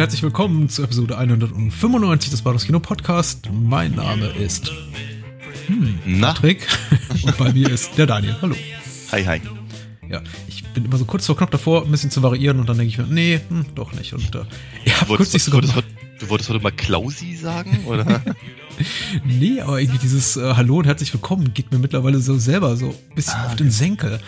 Herzlich willkommen zur Episode 195 des Bahnhofskino Podcast. Mein Name ist hm, Patrick und bei mir ist der Daniel. Hallo. Hi, hi. Ja, ich bin immer so kurz vor knapp davor, ein bisschen zu variieren und dann denke ich mir, nee, hm, doch nicht. Und äh, ich habe kürzlich sogar. Wolltest, du wolltest heute mal Klausi sagen, oder? nee, aber irgendwie dieses äh, Hallo und herzlich willkommen geht mir mittlerweile so selber so ein bisschen ah, auf den Senkel.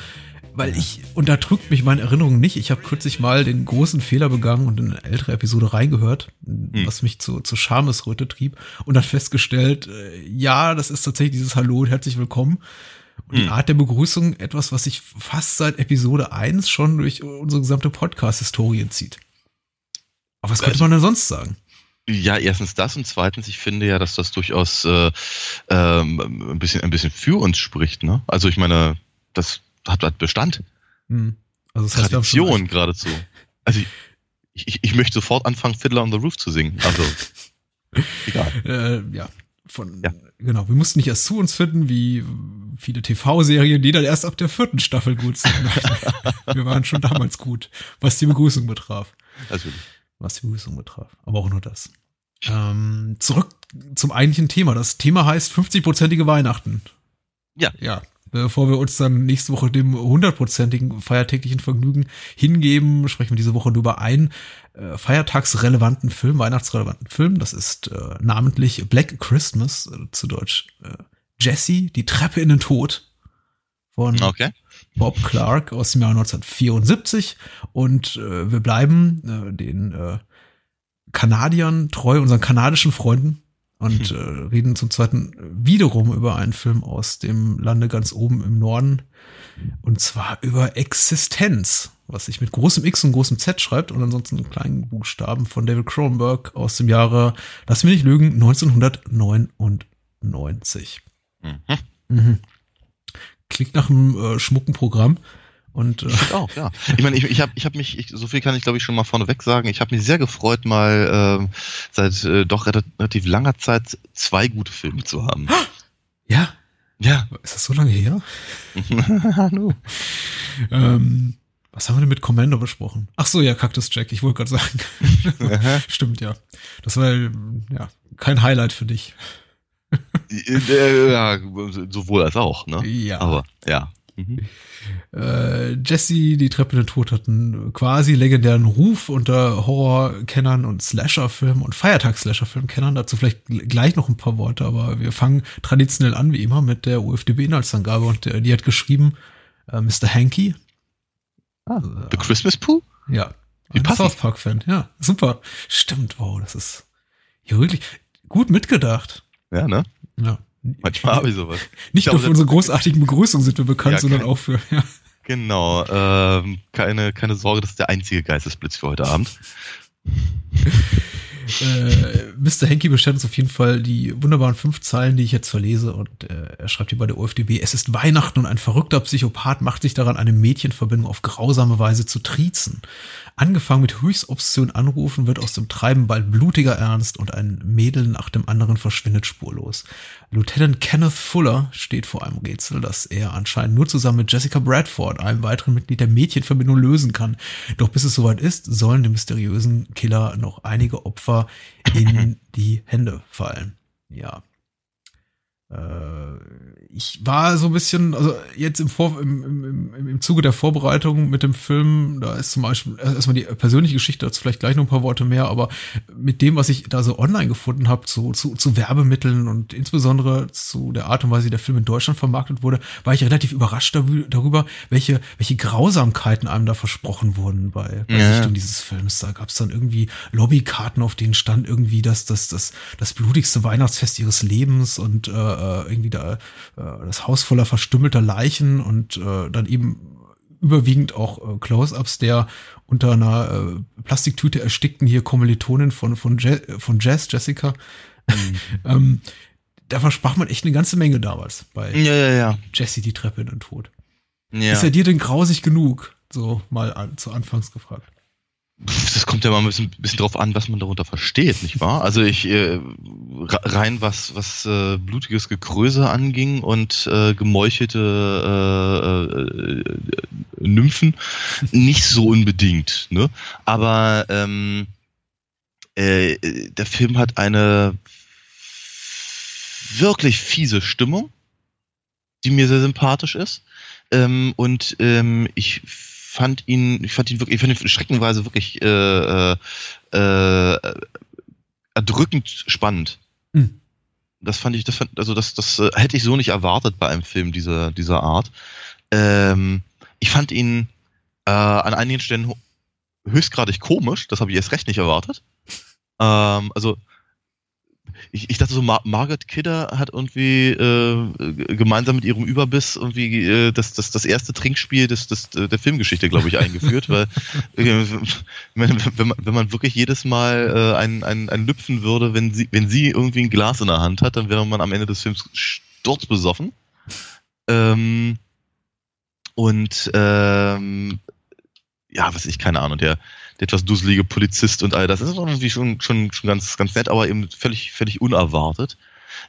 Weil ich, und da drückt mich meine Erinnerung nicht, ich habe kürzlich mal den großen Fehler begangen und in eine ältere Episode reingehört, hm. was mich zu, zu Schamesröte trieb und dann festgestellt, äh, ja, das ist tatsächlich dieses Hallo und herzlich willkommen. Und hm. die Art der Begrüßung etwas, was sich fast seit Episode 1 schon durch unsere gesamte Podcast-Historie zieht. Aber was könnte also, man denn sonst sagen? Ja, erstens das und zweitens, ich finde ja, dass das durchaus äh, ähm, ein bisschen ein bisschen für uns spricht. Ne? Also ich meine, das hat, hat Bestand. Hm. Also das heißt, Tradition geradezu. Also ich, ich, ich möchte sofort anfangen, Fiddler on the Roof zu singen. Also egal. Äh, ja, von ja. genau. Wir mussten nicht erst zu uns finden, wie viele TV-Serien, die dann erst ab der vierten Staffel gut sind. wir waren schon damals gut, was die Begrüßung betraf. Natürlich. Was die Begrüßung betraf. Aber auch nur das. Ähm, zurück zum eigentlichen Thema. Das Thema heißt 50-prozentige Weihnachten. Ja. Ja bevor wir uns dann nächste Woche dem hundertprozentigen feiertäglichen Vergnügen hingeben, sprechen wir diese Woche nur über einen äh, feiertagsrelevanten Film, weihnachtsrelevanten Film. Das ist äh, namentlich Black Christmas, äh, zu Deutsch äh, Jesse, die Treppe in den Tod von okay. Bob Clark aus dem Jahr 1974. Und äh, wir bleiben äh, den Kanadiern treu, unseren kanadischen Freunden und äh, reden zum zweiten wiederum über einen Film aus dem Lande ganz oben im Norden. Und zwar über Existenz, was sich mit großem X und großem Z schreibt und ansonsten kleinen Buchstaben von David Cronenberg aus dem Jahre, lass mich nicht lügen, 1999. Mhm. Mhm. Klingt nach einem äh, schmucken Programm. Und, äh, ich auch, ja. Ich meine, ich, ich habe ich hab mich, ich, so viel kann ich glaube ich schon mal vorneweg sagen, ich habe mich sehr gefreut, mal äh, seit äh, doch relativ langer Zeit zwei gute Filme zu haben. Ja? Ja. Ist das so lange her? Hallo. ähm, was haben wir denn mit Commander besprochen? Ach so, ja, Cactus Jack, ich wollte gerade sagen. Stimmt, ja. Das war ja kein Highlight für dich. ja, sowohl als auch, ne? Ja. Aber, ja. Mhm. Äh, Jesse, die Treppe in den Tod hatten quasi legendären Ruf unter Horror-Kennern und Slasher-Filmen und Feiertags-Slasher-Film-Kennern. Dazu vielleicht gleich noch ein paar Worte, aber wir fangen traditionell an, wie immer, mit der UFDB-Inhaltsangabe und der, die hat geschrieben, äh, Mr. Hanky. Ah, The Christmas Pooh? Ja. Wie ein South Park-Fan, ja. Super. Stimmt, wow, das ist ja wirklich gut mitgedacht. Ja, ne? Ja. Manchmal habe ich sowas. Nicht ich nur für unsere großartigen Begrüßungen sind wir bekannt, ja, sondern kein, auch für. Ja. Genau. Ähm, keine, keine Sorge, das ist der einzige Geistesblitz für heute Abend. äh, Mr. Henke bestellt uns auf jeden Fall die wunderbaren fünf Zeilen, die ich jetzt verlese. Und äh, er schreibt hier bei der OFDB, es ist Weihnachten und ein verrückter Psychopath macht sich daran, eine Mädchenverbindung auf grausame Weise zu triezen. Angefangen mit höchst obszön Anrufen wird aus dem Treiben bald blutiger Ernst und ein Mädel nach dem anderen verschwindet spurlos. Lieutenant Kenneth Fuller steht vor einem Rätsel, das er anscheinend nur zusammen mit Jessica Bradford, einem weiteren Mitglied der Mädchenverbindung, lösen kann. Doch bis es soweit ist, sollen dem mysteriösen Killer noch einige Opfer in die Hände fallen. Ja. Äh, ich war so ein bisschen, also jetzt im, Vor im, im, im Zuge der Vorbereitung mit dem Film, da ist zum Beispiel erstmal die persönliche Geschichte, dazu vielleicht gleich noch ein paar Worte mehr, aber mit dem, was ich da so online gefunden habe, zu, zu, zu Werbemitteln und insbesondere zu der Art und Weise, wie der Film in Deutschland vermarktet wurde, war ich relativ überrascht darüber, welche, welche Grausamkeiten einem da versprochen wurden bei, bei ja. Sichtung dieses Films. Da gab es dann irgendwie Lobbykarten, auf denen stand irgendwie das, das, das, das blutigste Weihnachtsfest ihres Lebens und äh, äh irgendwie da äh, das Haus voller verstümmelter Leichen und äh, dann eben überwiegend auch äh, Close-ups der unter einer äh, Plastiktüte erstickten hier Kommilitonin von von, Je von Jazz Jessica. Mhm. ähm, da versprach man echt eine ganze Menge damals bei ja, ja, ja. Jesse die Treppe in den Tod. Ja. Ist er dir denn grausig genug? So mal an, zu Anfangs gefragt. Das kommt ja mal ein bisschen, bisschen drauf an, was man darunter versteht, nicht wahr? Also ich äh, rein was was äh, blutiges Gekröse anging und äh, gemeuchelte äh, äh, Nymphen nicht so unbedingt, ne? Aber ähm, äh, der Film hat eine wirklich fiese Stimmung, die mir sehr sympathisch ist. Ähm, und ähm, ich fand ihn, ich fand ihn wirklich, ich fand ihn schreckenweise wirklich äh, äh, äh, erdrückend spannend. Hm. Das fand ich, das fand, also das, das äh, hätte ich so nicht erwartet bei einem Film dieser, dieser Art. Ähm, ich fand ihn äh, an einigen Stellen höchstgradig komisch, das habe ich erst recht nicht erwartet. Ähm, also ich, ich dachte so, Mar Margaret Kidder hat irgendwie äh, gemeinsam mit ihrem Überbiss irgendwie äh, das, das, das erste Trinkspiel des, des, der Filmgeschichte, glaube ich, eingeführt, weil äh, wenn, wenn, man, wenn man wirklich jedes Mal äh, ein, ein, ein Lüpfen würde, wenn sie, wenn sie irgendwie ein Glas in der Hand hat, dann wäre man am Ende des Films sturzbesoffen. Ähm, und ähm, ja, was ich, keine Ahnung, der, der etwas dusselige Polizist und all das. Das ist irgendwie schon, schon, schon ganz, ganz nett, aber eben völlig, völlig unerwartet.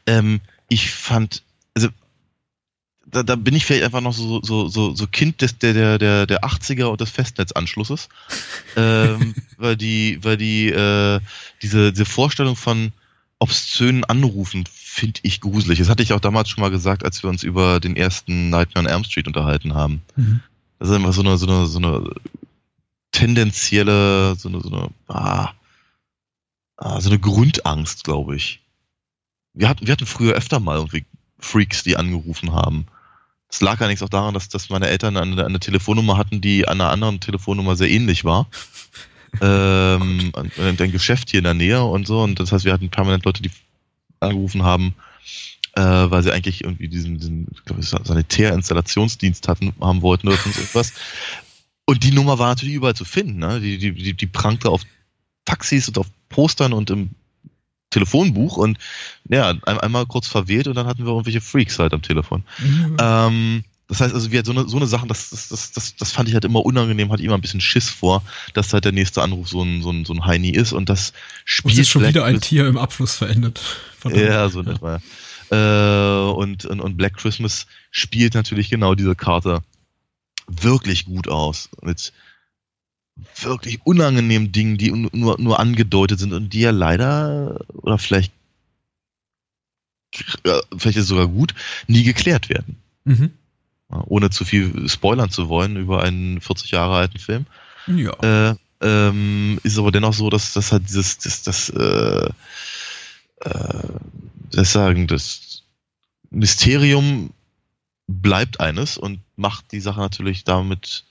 Ähm, ich fand, also da, da bin ich vielleicht einfach noch so, so, so, so Kind des, der, der, der, der 80er und des Festnetzanschlusses. ähm, weil die, weil die, äh, diese, diese Vorstellung von obszönen Anrufen finde ich gruselig. Das hatte ich auch damals schon mal gesagt, als wir uns über den ersten Nightmare on Elm Street unterhalten haben. Mhm. Das ist immer so eine, so eine, so eine tendenzielle, so eine, so eine, ah, ah, so eine Grundangst, glaube ich. Wir hatten, wir hatten früher öfter mal irgendwie Freaks, die angerufen haben. Es lag allerdings auch daran, dass, dass meine Eltern eine, eine Telefonnummer hatten, die einer anderen Telefonnummer sehr ähnlich war. ähm, ein, ein Geschäft hier in der Nähe und so. Und das heißt, wir hatten permanent Leute, die angerufen haben, äh, weil sie eigentlich irgendwie diesen, diesen ich glaube, Sanitärinstallationsdienst hatten, haben wollten oder irgendwas. Und die Nummer war natürlich überall zu finden. Ne? Die, die, die, die prangte auf Taxis und auf Postern und im Telefonbuch und ja, ein, einmal kurz verwählt und dann hatten wir irgendwelche Freaks halt am Telefon. Mhm. Ähm, das heißt also, wir so eine, so eine Sachen, das, das, das, das, das fand ich halt immer unangenehm, hatte immer ein bisschen Schiss vor, dass halt der nächste Anruf so ein, so ein, so ein Heini ist und das spielt. Und ist schon wieder ein Tier im Abfluss verendet. Ja, so ja. etwa. Äh, und, und, und Black Christmas spielt natürlich genau diese Karte wirklich gut aus. Mit wirklich unangenehmen Dingen, die nur, nur angedeutet sind und die ja leider, oder vielleicht, vielleicht ist es sogar gut, nie geklärt werden. Mhm. Ohne zu viel spoilern zu wollen über einen 40 Jahre alten Film. Ja. Äh, ähm, ist aber dennoch so, dass das halt dieses, das, das, äh, äh, das sagen, das Mysterium bleibt eines und macht die Sache natürlich damit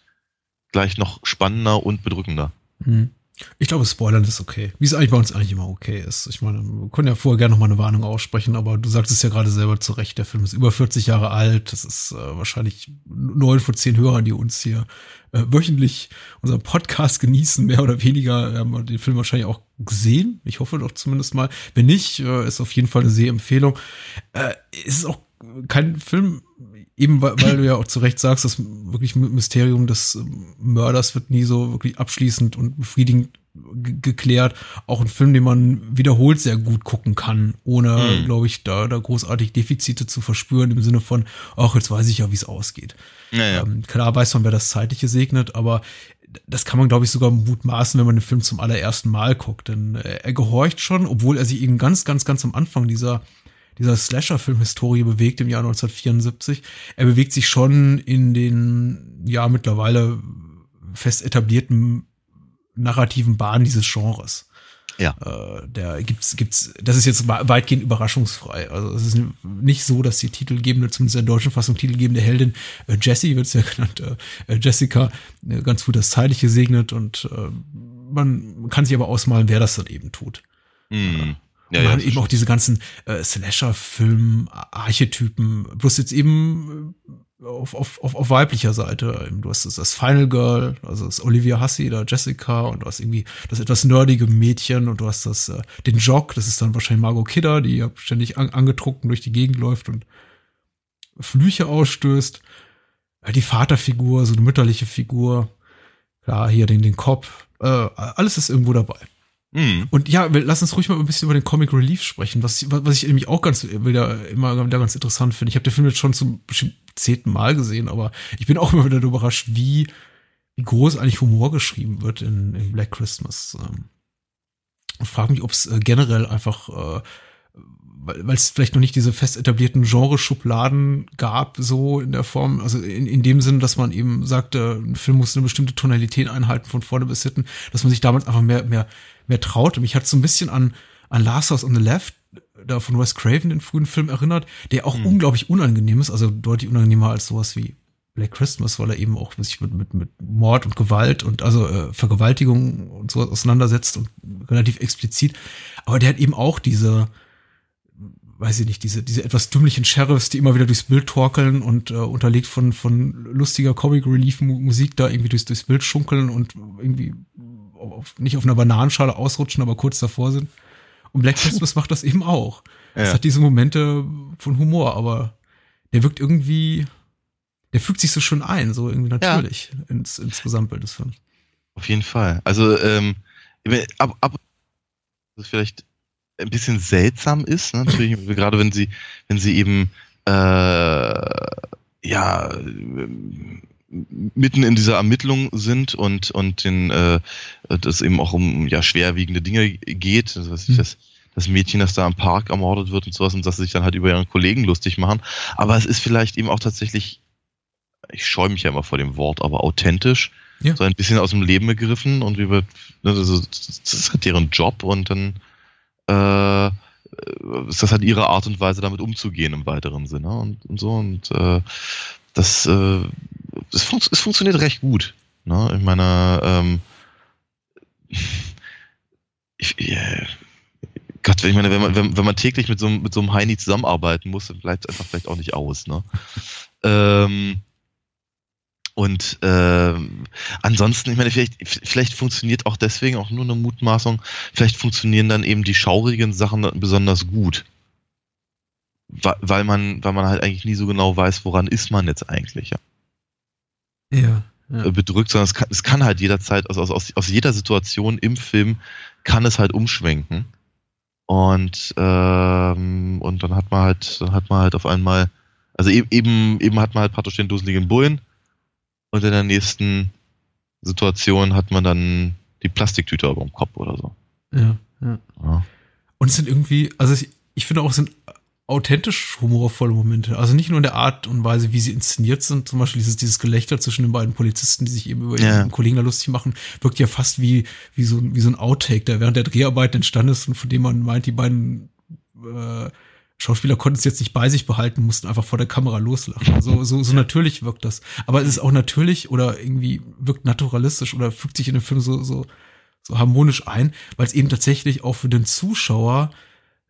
gleich noch spannender und bedrückender. Mhm. Ich glaube, Spoilern ist okay. Wie es eigentlich bei uns eigentlich immer okay ist. Ich meine, wir können ja vorher gerne noch mal eine Warnung aussprechen, aber du sagst es ja gerade selber zu Recht, der Film ist über 40 Jahre alt. Das ist äh, wahrscheinlich neun von zehn Hörern, die uns hier äh, wöchentlich unseren Podcast genießen, mehr oder weniger. Wir haben den Film wahrscheinlich auch gesehen. Ich hoffe doch zumindest mal. Wenn nicht, äh, ist auf jeden Fall eine Sehempfehlung. Äh, ist auch kein Film, eben weil, weil du ja auch zu Recht sagst, das wirklich Mysterium des Mörders wird nie so wirklich abschließend und befriedigend geklärt. Auch ein Film, den man wiederholt sehr gut gucken kann, ohne, mhm. glaube ich, da, da großartig Defizite zu verspüren, im Sinne von, ach, jetzt weiß ich ja, wie es ausgeht. Ja, ja. Ähm, klar weiß man, wer das Zeitliche segnet, aber das kann man, glaube ich, sogar mutmaßen, wenn man den Film zum allerersten Mal guckt. Denn äh, er gehorcht schon, obwohl er sich eben ganz, ganz, ganz am Anfang dieser dieser Slasher-Film-Historie bewegt im Jahr 1974. Er bewegt sich schon in den, ja, mittlerweile fest etablierten narrativen Bahnen dieses Genres. Ja. Äh, der gibt's, gibt's, das ist jetzt weitgehend überraschungsfrei. Also es ist nicht so, dass die titelgebende, zumindest in der deutschen Fassung titelgebende Heldin, äh, Jessie wird es ja genannt, äh, Jessica, äh, ganz gut das Zeitliche segnet und äh, man kann sich aber ausmalen, wer das dann eben tut. Mhm. Ja, ja, eben auch diese ganzen äh, Slasher-Film-Archetypen, bloß jetzt eben auf, auf, auf, auf weiblicher Seite. Du hast das, das Final Girl, also das Olivia Hussey oder Jessica und du hast irgendwie das etwas nerdige Mädchen und du hast das, äh, den Jock, das ist dann wahrscheinlich Margot Kidder, die ja ständig an, angetrunken durch die Gegend läuft und Flüche ausstößt. Die Vaterfigur, so eine mütterliche Figur. Klar, hier den, den Kopf. Äh, alles ist irgendwo dabei. Mhm. Und ja, lass uns ruhig mal ein bisschen über den Comic Relief sprechen, was, was ich nämlich auch ganz wieder immer wieder ganz interessant finde. Ich habe den Film jetzt schon zum zehnten Mal gesehen, aber ich bin auch immer wieder überrascht, wie, wie groß eigentlich Humor geschrieben wird in, in Black Christmas. Ähm, und frage mich, ob es äh, generell einfach, äh, weil es vielleicht noch nicht diese fest etablierten Genreschubladen gab, so in der Form, also in, in dem Sinn, dass man eben sagte, ein Film muss eine bestimmte Tonalität einhalten von vorne bis hinten, dass man sich damals einfach mehr, mehr mehr traute. Mich hat so ein bisschen an, an Last House on the Left, da von Wes Craven, den frühen Film erinnert, der auch mhm. unglaublich unangenehm ist, also deutlich unangenehmer als sowas wie Black Christmas, weil er eben auch sich mit, mit, mit Mord und Gewalt und also äh, Vergewaltigung und so auseinandersetzt und relativ explizit. Aber der hat eben auch diese, weiß ich nicht, diese, diese etwas dümmlichen Sheriffs, die immer wieder durchs Bild torkeln und äh, unterlegt von, von lustiger Comic Relief Musik da irgendwie durchs, durchs Bild schunkeln und irgendwie auf, nicht auf einer Bananenschale ausrutschen, aber kurz davor sind. Und Black Christmas macht das eben auch. Es ja. hat diese Momente von Humor, aber der wirkt irgendwie, der fügt sich so schön ein, so irgendwie natürlich ja. ins, ins Gesamtbild des Films. Auf jeden Fall. Also, ähm, ab, ab, vielleicht ein bisschen seltsam ist, ne? natürlich, gerade wenn sie, wenn sie eben, äh, ja, mitten in dieser Ermittlung sind und und den äh, das eben auch um ja schwerwiegende Dinge geht, also was ich, mhm. das das Mädchen, das da am Park ermordet wird und sowas und dass sie sich dann halt über ihren Kollegen lustig machen. Aber es ist vielleicht eben auch tatsächlich, ich scheue mich ja immer vor dem Wort, aber authentisch, ja. so ein bisschen aus dem Leben gegriffen und wie wird, ne, das, ist halt deren Job und dann äh, ist das halt ihre Art und Weise, damit umzugehen im weiteren Sinne und, und so und äh, das, äh, das fun es funktioniert recht gut. Ne? Ich meine, ähm, ich, äh, Gott, ich meine, wenn man, wenn, wenn man täglich mit so, mit so einem Heini zusammenarbeiten muss, dann bleibt es einfach vielleicht auch nicht aus. Ne? ähm, und ähm, ansonsten, ich meine, vielleicht, vielleicht funktioniert auch deswegen auch nur eine Mutmaßung, vielleicht funktionieren dann eben die schaurigen Sachen besonders gut weil man, weil man halt eigentlich nie so genau weiß, woran ist man jetzt eigentlich. Ja. Ja. ja. Äh, bedrückt, sondern es kann, es kann halt jederzeit, also aus, aus, aus jeder Situation im Film kann es halt umschwenken. Und, ähm, und dann hat man halt, dann hat man halt auf einmal, also eben, eben, eben hat man halt praktisch den duseligen Bullen und in der nächsten Situation hat man dann die Plastiktüte über dem Kopf oder so. Ja, ja. ja. Und es sind irgendwie, also ich, ich finde auch, es sind authentisch humorvolle Momente. Also nicht nur in der Art und Weise, wie sie inszeniert sind. Zum Beispiel dieses, dieses Gelächter zwischen den beiden Polizisten, die sich eben über ja. ihren Kollegen da lustig machen, wirkt ja fast wie, wie so, wie so ein Outtake, der während der Dreharbeit entstanden ist und von dem man meint, die beiden äh, Schauspieler konnten es jetzt nicht bei sich behalten, mussten einfach vor der Kamera loslachen. So, so, so natürlich wirkt das. Aber es ist auch natürlich oder irgendwie wirkt naturalistisch oder fügt sich in den Film so, so, so harmonisch ein, weil es eben tatsächlich auch für den Zuschauer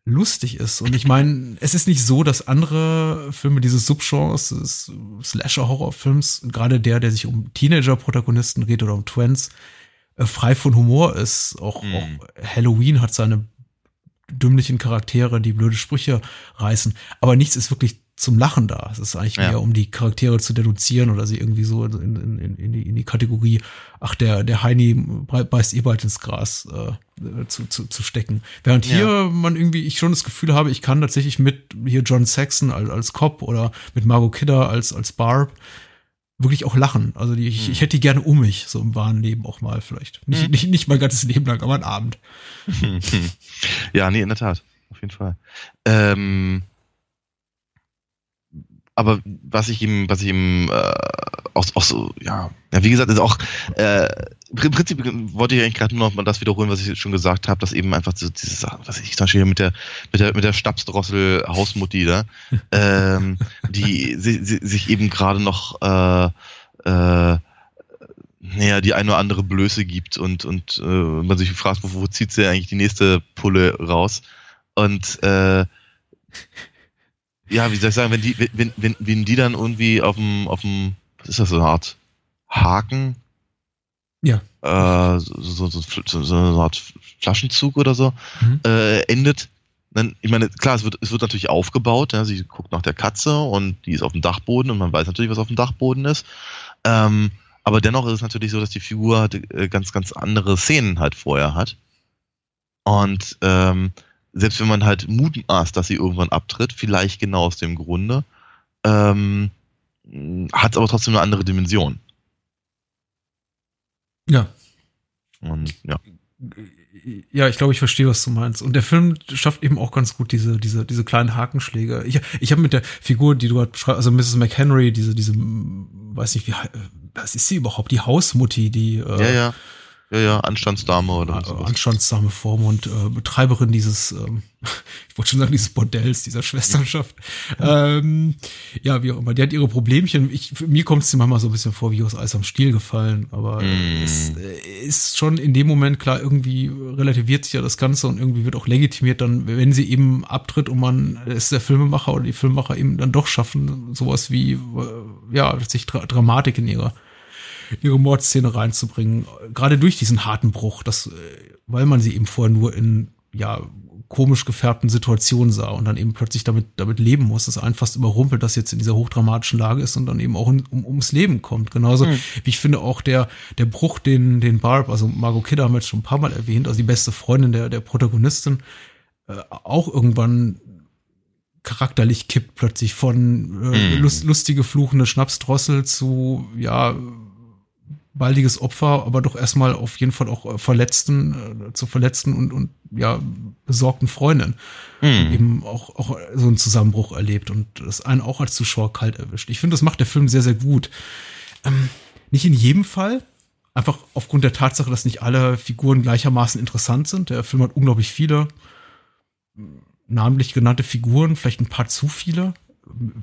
lustig ist. Und ich meine, es ist nicht so, dass andere Filme dieses Subgenres des Slasher-Horrorfilms, gerade der, der sich um Teenager-Protagonisten geht oder um Twins, äh, frei von Humor ist. Auch, mhm. auch Halloween hat seine dümmlichen Charaktere, die blöde Sprüche reißen. Aber nichts ist wirklich zum Lachen da. Es ist eigentlich ja. mehr, um die Charaktere zu deduzieren oder sie irgendwie so in, in, in, die, in die Kategorie, ach, der, der Heini beißt eh bald ins Gras äh, zu, zu, zu stecken. Während ja. hier man irgendwie, ich schon das Gefühl habe, ich kann tatsächlich mit hier John Saxon als, als Cop oder mit Margot Kidder als, als Barb wirklich auch lachen. Also die, ich, ich hätte die gerne um mich, so im wahren Leben auch mal vielleicht. Nicht, hm. nicht, nicht mein ganzes Leben lang, aber einen Abend. Ja, nee, in der Tat. Auf jeden Fall. Ähm aber was ich ihm, was ich ihm äh, auch, auch so, ja, ja, wie gesagt, ist auch äh, im Prinzip wollte ich eigentlich gerade nur noch mal das wiederholen, was ich schon gesagt habe, dass eben einfach so diese Sachen, was ich zum Beispiel mit der mit der mit der Stabsdrossel Hausmutti da, ähm, die si, si, sich eben gerade noch äh, äh, naja, die eine oder andere Blöße gibt und und äh, man sich fragt, wo, wo zieht sie eigentlich die nächste Pulle raus? Und äh, ja, wie soll ich sagen, wenn die, wenn, wenn, wenn die dann irgendwie auf dem, auf dem, was ist das, so eine Art Haken? Ja. Äh, so, so, so, so eine Art Flaschenzug oder so, mhm. äh, endet, dann, ich meine, klar, es wird, es wird natürlich aufgebaut, ja, sie guckt nach der Katze und die ist auf dem Dachboden und man weiß natürlich, was auf dem Dachboden ist. Ähm, aber dennoch ist es natürlich so, dass die Figur halt, äh, ganz, ganz andere Szenen halt vorher hat. Und ähm, selbst wenn man halt mutmaßt, dass sie irgendwann abtritt, vielleicht genau aus dem Grunde, ähm, hat es aber trotzdem eine andere Dimension. Ja. Und ja. Ja, ich glaube, ich verstehe, was du meinst. Und der Film schafft eben auch ganz gut diese, diese, diese kleinen Hakenschläge. Ich, ich habe mit der Figur, die du gerade beschreibst, also Mrs. McHenry, diese, diese, weiß nicht, wie, was ist sie überhaupt? Die Hausmutti, die. Äh, ja, ja ja, Anstandsdame oder so. Anstandsdame Form und äh, Betreiberin dieses, ähm, ich wollte schon sagen, dieses Bordells, dieser Schwesternschaft. Ja. Ähm, ja, wie auch immer. Die hat ihre Problemchen. Ich, mir kommt es manchmal so ein bisschen vor, wie aus Eis am Stiel gefallen. Aber mm. es äh, ist schon in dem Moment klar, irgendwie relativiert sich ja das Ganze und irgendwie wird auch legitimiert dann, wenn sie eben abtritt und man ist der Filmemacher oder die Filmemacher eben dann doch schaffen, sowas wie, äh, ja, sich Dra Dramatik in ihrer ihre Mordszene reinzubringen. Gerade durch diesen harten Bruch, das, äh, weil man sie eben vorher nur in, ja, komisch gefärbten Situationen sah und dann eben plötzlich damit, damit leben muss, dass einen fast überrumpelt, dass jetzt in dieser hochdramatischen Lage ist und dann eben auch in, um, ums Leben kommt. Genauso mhm. wie ich finde auch der, der Bruch, den, den Barb, also Margot Kidder haben wir jetzt schon ein paar Mal erwähnt, also die beste Freundin der, der Protagonistin, äh, auch irgendwann charakterlich kippt plötzlich von äh, mhm. lust, lustige, fluchende Schnapsdrossel zu, ja, baldiges Opfer, aber doch erstmal auf jeden Fall auch äh, Verletzten, äh, zu Verletzten und, und ja, besorgten Freundin. Mhm. Eben auch, auch so einen Zusammenbruch erlebt und das einen auch als Zuschauer kalt erwischt. Ich finde, das macht der Film sehr, sehr gut. Ähm, nicht in jedem Fall, einfach aufgrund der Tatsache, dass nicht alle Figuren gleichermaßen interessant sind. Der Film hat unglaublich viele namentlich genannte Figuren, vielleicht ein paar zu viele.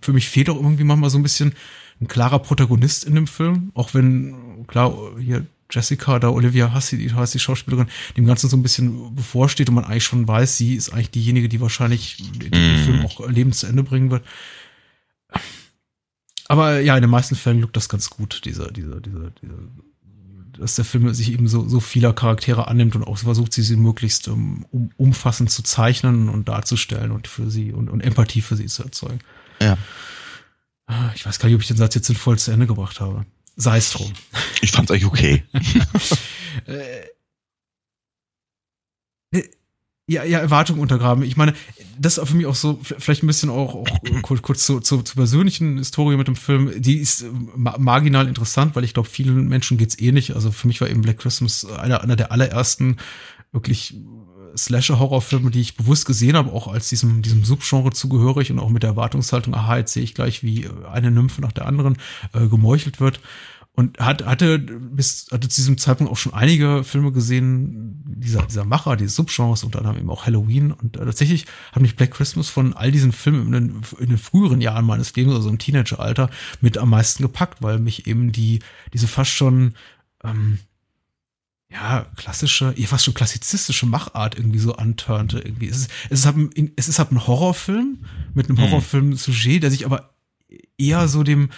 Für mich fehlt auch irgendwie manchmal so ein bisschen ein klarer Protagonist in dem Film, auch wenn, klar, hier Jessica, da Olivia Hussey, die heißt die Schauspielerin, dem Ganzen so ein bisschen bevorsteht und man eigentlich schon weiß, sie ist eigentlich diejenige, die wahrscheinlich den, den mhm. Film auch lebend zu Ende bringen wird. Aber ja, in den meisten Fällen lückt das ganz gut, dieser, dieser, dieser, dieser, dass der Film sich eben so, so vieler Charaktere annimmt und auch versucht, sie, sie möglichst um, um, umfassend zu zeichnen und darzustellen und für sie und, und Empathie für sie zu erzeugen. Ja. Ah, ich weiß gar nicht, ob ich den Satz jetzt voll zu Ende gebracht habe. Sei es drum. Ich fand's eigentlich okay. Äh, äh, ja, ja, Erwartungen untergraben. Ich meine, das ist für mich auch so, vielleicht ein bisschen auch, auch kurz, kurz zur, zur, zur persönlichen Historie mit dem Film. Die ist äh, marginal interessant, weil ich glaube, vielen Menschen geht's ähnlich. Also für mich war eben Black Christmas einer, einer der allerersten wirklich Slasher-Horrorfilme, die ich bewusst gesehen habe, auch als diesem, diesem Subgenre zugehörig und auch mit der Erwartungshaltung, aha, jetzt sehe ich gleich, wie eine Nymphe nach der anderen äh, gemeuchelt wird. Und hat, hatte bis hatte zu diesem Zeitpunkt auch schon einige Filme gesehen, dieser, dieser Macher, dieses Subgenres, dann haben eben auch Halloween. Und äh, tatsächlich hat mich Black Christmas von all diesen Filmen in den, in den früheren Jahren meines Lebens, also im Teenageralter, mit am meisten gepackt, weil mich eben die, diese fast schon, ähm, ja, klassische, ja, fast schon klassizistische Machart irgendwie so antörnte. Irgendwie. Es ist, es ist, halt ein, es ist halt ein Horrorfilm mit einem mhm. Horrorfilm-Sujet, der sich aber eher so dem,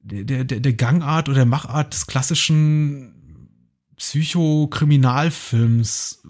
der, der, der Gangart oder der Machart des klassischen Psychokriminalfilms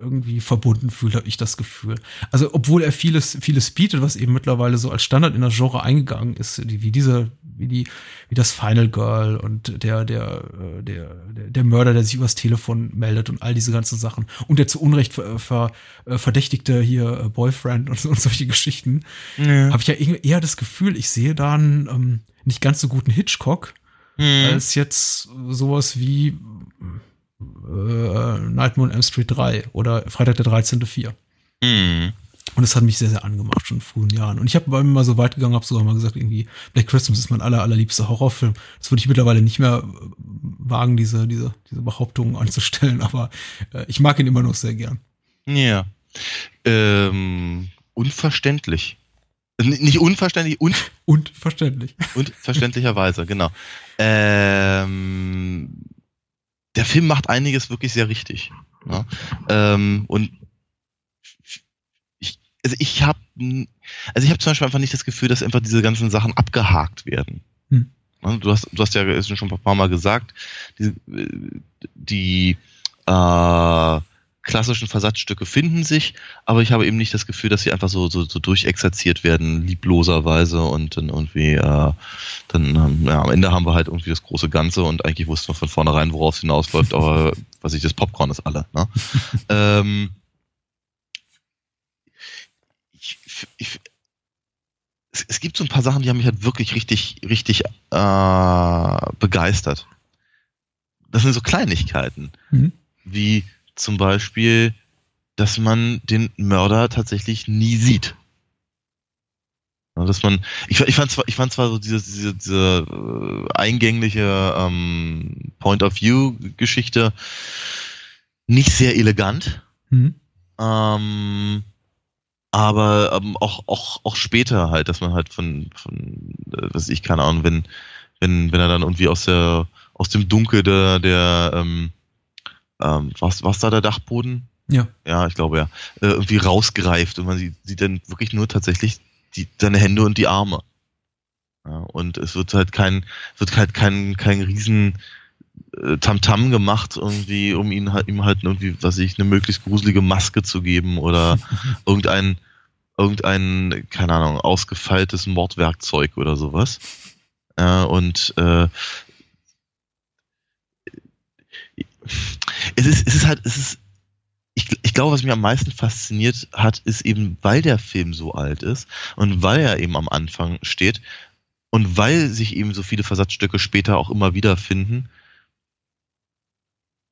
irgendwie verbunden fühlt, habe ich das Gefühl. Also obwohl er vieles, vieles bietet, was eben mittlerweile so als Standard in das Genre eingegangen ist, wie diese, wie die, wie das Final Girl und der, der, äh, der, der Mörder, der sich übers Telefon meldet und all diese ganzen Sachen und der zu Unrecht ver, ver, äh, verdächtigte hier äh, Boyfriend und, und solche Geschichten, ja. habe ich ja eher das Gefühl, ich sehe da einen ähm, nicht ganz so guten Hitchcock, mhm. als jetzt sowas wie äh, Nightmare on M Street 3 oder Freitag der 13. 4. Mhm. Und es hat mich sehr, sehr angemacht, schon in frühen Jahren. Und ich habe mal so weit gegangen, habe sogar mal gesagt, irgendwie, Black Christmas ist mein aller, allerliebster Horrorfilm. Das würde ich mittlerweile nicht mehr wagen, diese, diese, diese Behauptungen anzustellen, aber äh, ich mag ihn immer noch sehr gern. Ja. Ähm, unverständlich. Nicht unverständlich, und. Unverständlich. Und verständlicherweise, genau. Ähm, der Film macht einiges wirklich sehr richtig. Ja? Ähm, und ich also ich habe, also ich habe zum Beispiel einfach nicht das Gefühl, dass einfach diese ganzen Sachen abgehakt werden. Hm. Du hast, du hast ja schon ein paar Mal gesagt, die, die äh, klassischen Versatzstücke finden sich, aber ich habe eben nicht das Gefühl, dass sie einfach so, so, so durchexerziert werden, liebloserweise und dann irgendwie, äh, dann, ähm, ja, am Ende haben wir halt irgendwie das große Ganze und eigentlich wussten wir von vornherein, worauf es hinausläuft, aber was ich, das Popcorn ist alle, ne? ähm, ich, ich, es, es, gibt so ein paar Sachen, die haben mich halt wirklich richtig, richtig äh, begeistert. Das sind so Kleinigkeiten, mhm. wie zum Beispiel, dass man den Mörder tatsächlich nie sieht. Dass man, ich, ich, fand zwar, ich fand zwar so diese, diese, diese äh, eingängliche ähm, Point-of-View-Geschichte nicht sehr elegant. Mhm. Ähm, aber ähm, auch, auch, auch später halt, dass man halt von, von äh, was ich, keine Ahnung, wenn, wenn, wenn er dann irgendwie aus der, aus dem Dunkel der, der ähm, ähm, was, was da der Dachboden? Ja. Ja, ich glaube ja. Äh, irgendwie rausgreift und man sieht, sieht dann wirklich nur tatsächlich die, seine Hände und die Arme. Ja, und es wird halt kein, wird halt kein, kein riesen äh, Tamtam -Tam gemacht, irgendwie, um ihn halt, ihm halt irgendwie, was ich, eine möglichst gruselige Maske zu geben oder irgendein, irgendein, keine Ahnung, ausgefeiltes Mordwerkzeug oder sowas. Ja, und äh, es ist, es ist halt, es ist, ich, ich glaube, was mich am meisten fasziniert hat, ist eben, weil der Film so alt ist und weil er eben am Anfang steht und weil sich eben so viele Versatzstücke später auch immer wieder finden,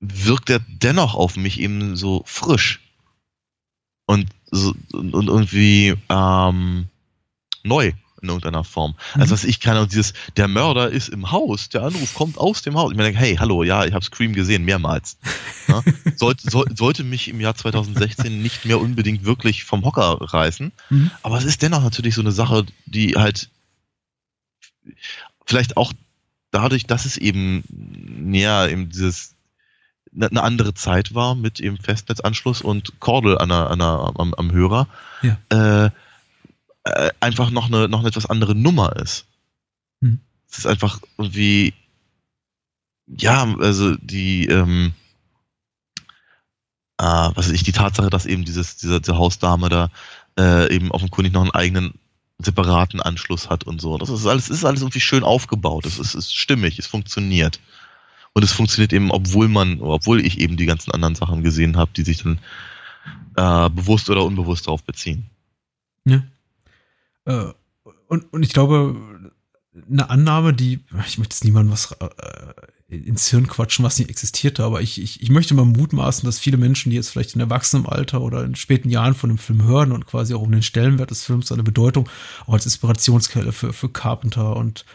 wirkt er dennoch auf mich eben so frisch. Und, so, und, und irgendwie ähm, neu in irgendeiner Form. Mhm. Also was ich kann, und dieses, der Mörder ist im Haus, der Anruf kommt aus dem Haus. Ich meine, hey, hallo, ja, ich habe Scream gesehen, mehrmals. Ja? Sollte, soll, sollte mich im Jahr 2016 nicht mehr unbedingt wirklich vom Hocker reißen. Mhm. Aber es ist dennoch natürlich so eine Sache, die halt vielleicht auch dadurch, dass es eben näher eben dieses eine ne andere Zeit war mit eben Festnetzanschluss und Kordel an der, an der, am, am Hörer, ja. äh, äh, einfach noch eine, noch eine etwas andere Nummer ist. Hm. Es ist einfach irgendwie, ja, also die, ähm, äh, was weiß ich, die Tatsache, dass eben dieses, diese, diese Hausdame da äh, eben offenkundig noch einen eigenen separaten Anschluss hat und so. Das ist alles, ist alles irgendwie schön aufgebaut. Es ist, ist stimmig, es funktioniert. Und es funktioniert eben, obwohl man, obwohl ich eben die ganzen anderen Sachen gesehen habe, die sich dann äh, bewusst oder unbewusst darauf beziehen. Ja. Äh, und, und ich glaube, eine Annahme, die, ich möchte jetzt niemandem was äh, ins Hirn quatschen, was nicht existierte, aber ich, ich, ich möchte mal mutmaßen, dass viele Menschen, die jetzt vielleicht in Erwachsenenalter oder in späten Jahren von dem Film hören und quasi auch um den Stellenwert des Films, seine Bedeutung auch als Inspirationsquelle für, für Carpenter und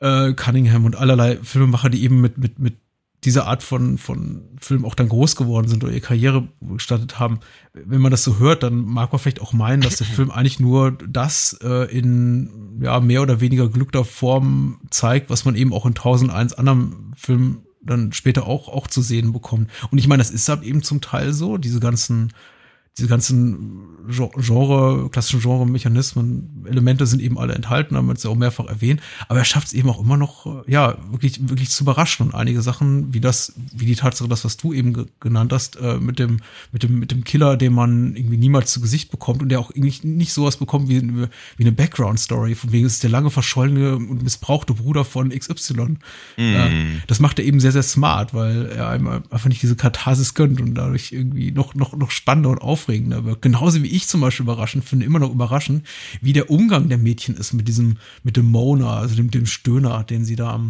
äh, Cunningham und allerlei Filmemacher, die eben mit, mit, mit diese Art von, von Film auch dann groß geworden sind oder ihre Karriere gestartet haben, wenn man das so hört, dann mag man vielleicht auch meinen, dass der Film eigentlich nur das äh, in ja, mehr oder weniger glückter Form zeigt, was man eben auch in 1001 anderen Filmen dann später auch, auch zu sehen bekommt. Und ich meine, das ist halt eben zum Teil so, diese ganzen diese ganzen Genre, klassischen Genre-Mechanismen, Elemente sind eben alle enthalten, haben wir es ja auch mehrfach erwähnt. Aber er schafft es eben auch immer noch, ja, wirklich, wirklich zu überraschen. Und einige Sachen, wie das, wie die Tatsache, das, was du eben genannt hast, äh, mit dem, mit dem, mit dem Killer, den man irgendwie niemals zu Gesicht bekommt und der auch irgendwie nicht sowas bekommt wie, wie eine Background-Story, von wegen es ist der lange verschollene und missbrauchte Bruder von XY. Mm. Äh, das macht er eben sehr, sehr smart, weil er einem einfach nicht diese Katharsis gönnt und dadurch irgendwie noch, noch, noch spannender und auf aufregender wirkt. Genauso wie ich zum Beispiel überraschend finde, immer noch überraschend, wie der Umgang der Mädchen ist mit diesem, mit dem Moaner, also dem, dem Stöhner, den sie da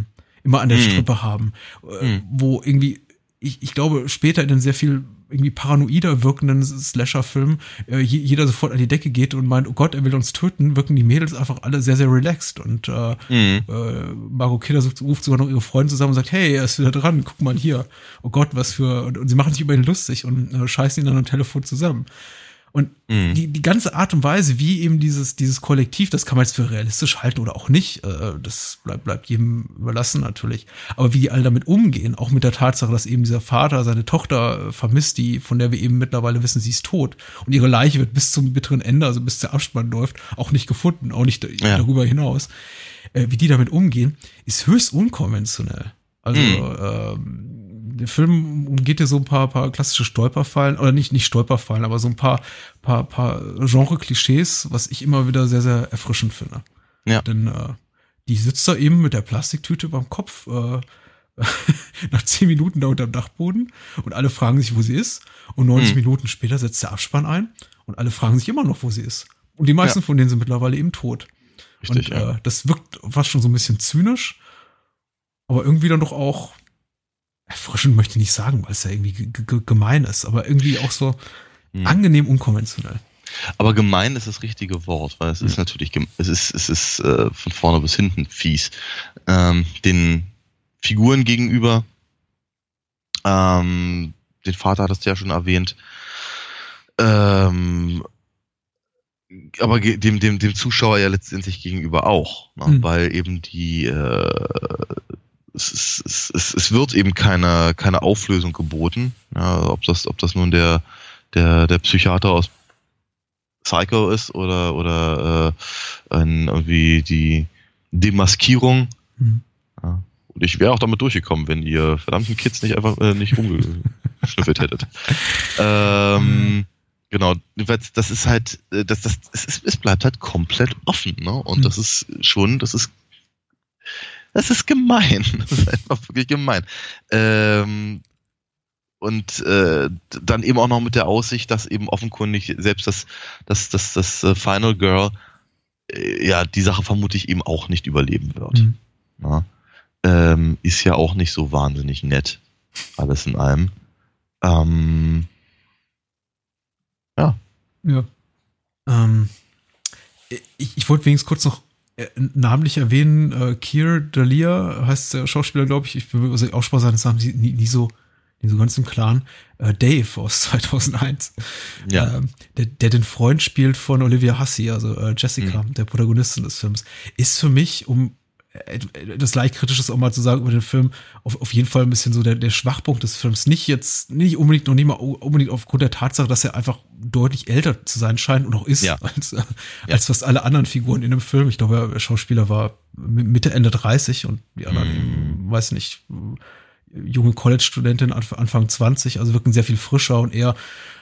immer an der mhm. Strippe haben, mhm. wo irgendwie, ich, ich glaube, später in den sehr viel irgendwie paranoider wirkenden Slasher-Film äh, jeder sofort an die Decke geht und meint, oh Gott, er will uns töten, wirken die Mädels einfach alle sehr, sehr relaxed. Und äh, mhm. äh, Margot Kidder ruft sogar noch ihre Freunde zusammen und sagt, hey, er ist wieder dran, guck mal hier. Oh Gott, was für. Und, und sie machen sich über ihn lustig und äh, scheißen ihn dann am Telefon zusammen. Und mhm. die, die ganze Art und Weise, wie eben dieses, dieses Kollektiv, das kann man jetzt für realistisch halten oder auch nicht, äh, das bleibt, bleibt jedem überlassen natürlich. Aber wie die alle damit umgehen, auch mit der Tatsache, dass eben dieser Vater seine Tochter äh, vermisst, die, von der wir eben mittlerweile wissen, sie ist tot. Und ihre Leiche wird bis zum bitteren Ende, also bis der Abspann läuft, auch nicht gefunden, auch nicht ja. darüber hinaus. Äh, wie die damit umgehen, ist höchst unkonventionell. Also, mhm. ähm, der Film umgeht ja so ein paar, paar klassische Stolperfallen, oder nicht, nicht Stolperfallen, aber so ein paar, paar, paar Genre-Klischees, was ich immer wieder sehr, sehr erfrischend finde. Ja. Denn äh, die sitzt da eben mit der Plastiktüte beim Kopf, äh, nach zehn Minuten da unter dem Dachboden und alle fragen sich, wo sie ist. Und 90 hm. Minuten später setzt der Abspann ein und alle fragen sich immer noch, wo sie ist. Und die meisten ja. von denen sind mittlerweile eben tot. Richtig, und äh, ja. das wirkt fast schon so ein bisschen zynisch, aber irgendwie dann doch auch erfrischend möchte ich nicht sagen, weil es ja irgendwie gemein ist, aber irgendwie auch so hm. angenehm unkonventionell. Aber gemein ist das richtige Wort, weil es ja. ist natürlich, es ist, es ist äh, von vorne bis hinten fies. Ähm, den Figuren gegenüber, ähm, den Vater hattest du ja schon erwähnt, ähm, aber dem, dem, dem Zuschauer ja letztendlich gegenüber auch, ne? mhm. weil eben die, äh, es, es, es, es wird eben keine, keine Auflösung geboten. Ja, ob das, ob das nun der, der, der Psychiater aus Psycho ist oder, oder äh, irgendwie die Demaskierung. Mhm. Ja. Und ich wäre auch damit durchgekommen, wenn ihr verdammten Kids nicht einfach äh, nicht umgeschnüffelt hättet. ähm, genau, das ist halt, äh, das, das, es, es bleibt halt komplett offen, ne? Und mhm. das ist schon, das ist das ist gemein. Das ist einfach wirklich gemein. Ähm, und äh, dann eben auch noch mit der Aussicht, dass eben offenkundig selbst das, das, das, das äh, Final Girl äh, ja die Sache vermutlich eben auch nicht überleben wird. Mhm. Ja? Ähm, ist ja auch nicht so wahnsinnig nett. Alles in allem. Ähm, ja. Ja. Ähm, ich, ich wollte wenigstens kurz noch namentlich erwähnen, äh, Keir Dalia heißt der Schauspieler, glaube ich. Ich bin mir die Aussprache seines Namens nie, nie, so, nie so ganz im Klaren. Äh, Dave aus 2001. Ja. Ähm, der, der den Freund spielt von Olivia Hussey, also äh, Jessica, mhm. der Protagonistin des Films, ist für mich, um das leicht kritisches auch mal zu sagen über den Film, auf, auf jeden Fall ein bisschen so der, der Schwachpunkt des Films. Nicht jetzt, nicht unbedingt noch nicht mal unbedingt aufgrund der Tatsache, dass er einfach deutlich älter zu sein scheint und auch ist, ja. als, äh, ja. als fast alle anderen Figuren in dem Film. Ich glaube, der Schauspieler war Mitte, Ende 30 und die anderen, mm. eben, weiß nicht, junge College-Studentin Anfang 20, also wirken sehr viel frischer und eher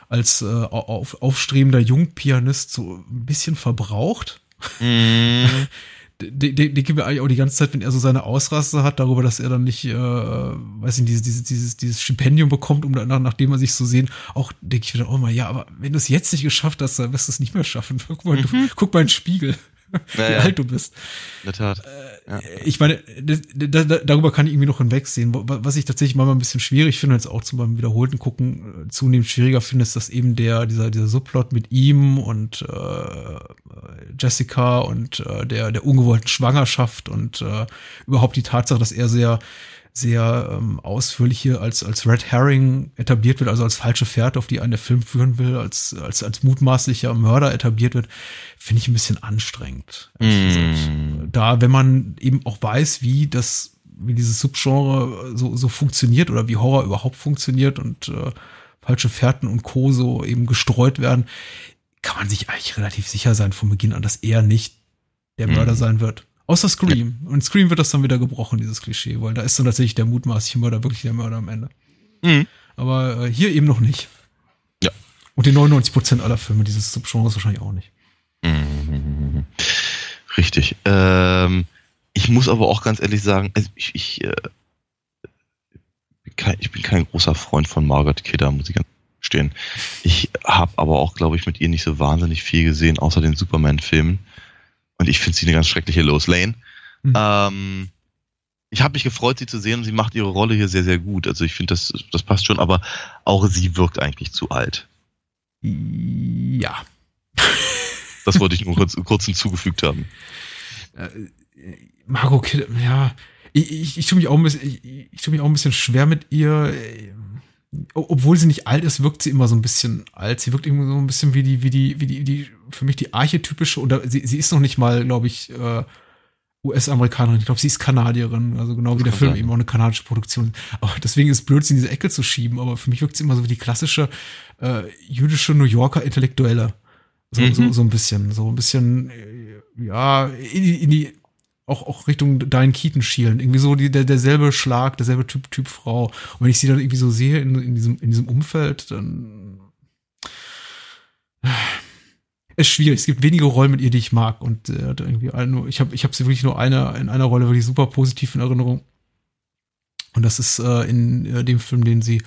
als äh, auf, aufstrebender Jungpianist so ein bisschen verbraucht. Mm. die, die, die gibt mir eigentlich auch die ganze Zeit, wenn er so seine Ausraste hat, darüber, dass er dann nicht, äh, weiß nicht, dieses, dieses, dieses, dieses Stipendium bekommt, um danach, nachdem er sich so sehen, auch denke ich wieder, oh mal, ja, aber wenn du es jetzt nicht geschafft hast, dann wirst du es nicht mehr schaffen. Guck mal, mhm. du, guck mal in den Spiegel. Naja. Wie alt du bist. In der Tat. Äh, ja. Ich meine, darüber kann ich irgendwie noch hinwegsehen. Was ich tatsächlich mal ein bisschen schwierig finde, jetzt auch zum beim wiederholten Gucken äh, zunehmend schwieriger finde, ist, dass eben der, dieser, dieser Subplot mit ihm und äh, Jessica und äh, der, der ungewollten Schwangerschaft und äh, überhaupt die Tatsache, dass er sehr sehr ähm, ausführlich hier als, als Red Herring etabliert wird, also als falsche Pferd, auf die einen der Film führen will, als, als, als mutmaßlicher Mörder etabliert wird, finde ich ein bisschen anstrengend. Mm. Da, wenn man eben auch weiß, wie das, wie dieses Subgenre so, so funktioniert oder wie Horror überhaupt funktioniert und äh, falsche Fährten und Co. so eben gestreut werden, kann man sich eigentlich relativ sicher sein von Beginn an, dass er nicht der Mörder mm. sein wird. Außer Scream. Ja. Und Scream wird das dann wieder gebrochen, dieses Klischee, weil da ist dann tatsächlich der mutmaßliche Mörder wirklich der Mörder am Ende. Mhm. Aber äh, hier eben noch nicht. Ja. Und die 99% aller Filme dieses Subgenres wahrscheinlich auch nicht. Mhm. Richtig. Ähm, ich muss aber auch ganz ehrlich sagen, also ich, ich, äh, kein, ich bin kein großer Freund von Margaret Kidder, muss ich ganz stehen. Ich habe aber auch, glaube ich, mit ihr nicht so wahnsinnig viel gesehen, außer den Superman-Filmen. Und ich finde sie eine ganz schreckliche Lois Lane. Mhm. Ähm, ich habe mich gefreut, sie zu sehen und sie macht ihre Rolle hier sehr, sehr gut. Also ich finde, das, das passt schon, aber auch sie wirkt eigentlich zu alt. Ja. Das wollte ich nur kurz, kurz hinzugefügt haben. Äh, Margot Kidder, ja, ich, ich, ich tue mich auch ein bisschen, ich, ich tue mich auch ein bisschen schwer mit ihr. Obwohl sie nicht alt ist, wirkt sie immer so ein bisschen alt. Sie wirkt irgendwie so ein bisschen wie die, wie die, wie die, die für mich die archetypische, oder sie, sie ist noch nicht mal, glaube ich, äh, US-Amerikanerin. Ich glaube, sie ist Kanadierin, also genau wie der Film eben auch eine kanadische Produktion. Aber deswegen ist es blöd, sie in diese Ecke zu schieben. Aber für mich wirkt sie immer so wie die klassische äh, jüdische New Yorker Intellektuelle. So, mhm. so, so ein bisschen, so ein bisschen, äh, ja, in die, in die auch, auch Richtung Diane Keaton schielen. Irgendwie so die, der, derselbe Schlag, derselbe Typ, Typ Frau. Und wenn ich sie dann irgendwie so sehe in, in, diesem, in diesem Umfeld, dann ist schwierig. Es gibt wenige Rollen mit ihr, die ich mag. Und äh, irgendwie eine, ich habe ich hab sie wirklich nur eine, in einer Rolle wirklich super positiv in Erinnerung. Und das ist äh, in äh, dem Film, den sie,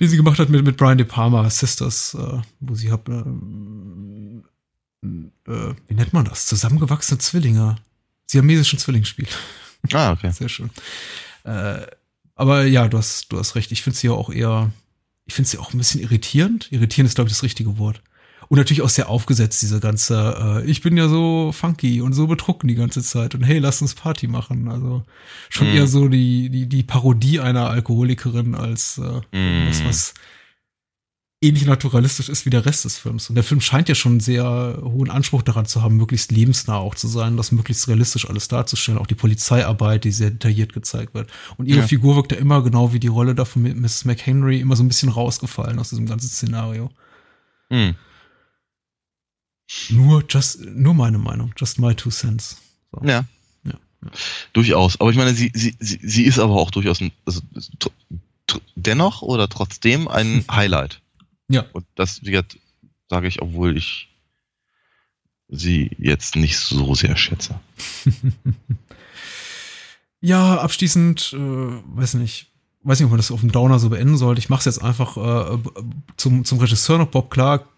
den sie gemacht hat mit, mit Brian De Palma, Sisters, äh, wo sie hat, äh, äh, wie nennt man das? Zusammengewachsene Zwillinge siamesischen Zwilling spielt. Ah, okay. Sehr schön. Äh, aber ja, du hast, du hast recht. Ich finde sie ja auch eher, ich finde sie auch ein bisschen irritierend. Irritierend ist, glaube ich, das richtige Wort. Und natürlich auch sehr aufgesetzt, diese ganze, äh, ich bin ja so funky und so betrunken die ganze Zeit und hey, lass uns Party machen. Also schon mm. eher so die, die, die Parodie einer Alkoholikerin als äh, mm. was, was ähnlich naturalistisch ist wie der Rest des Films. Und der Film scheint ja schon einen sehr hohen Anspruch daran zu haben, möglichst lebensnah auch zu sein, das möglichst realistisch alles darzustellen. Auch die Polizeiarbeit, die sehr detailliert gezeigt wird. Und ihre ja. Figur wirkt ja immer genau wie die Rolle da von Mrs. McHenry immer so ein bisschen rausgefallen aus diesem ganzen Szenario. Hm. Nur, just, nur meine Meinung, just my two cents. So. Ja. ja. Durchaus. Aber ich meine, sie, sie, sie, sie ist aber auch durchaus ein, also, dennoch oder trotzdem ein Highlight. Ja. Und das, sage ich, obwohl ich sie jetzt nicht so sehr schätze. ja, abschließend, äh, weiß nicht, weiß nicht, ob man das auf dem Downer so beenden sollte. Ich mache es jetzt einfach äh, zum, zum Regisseur noch Bob Clark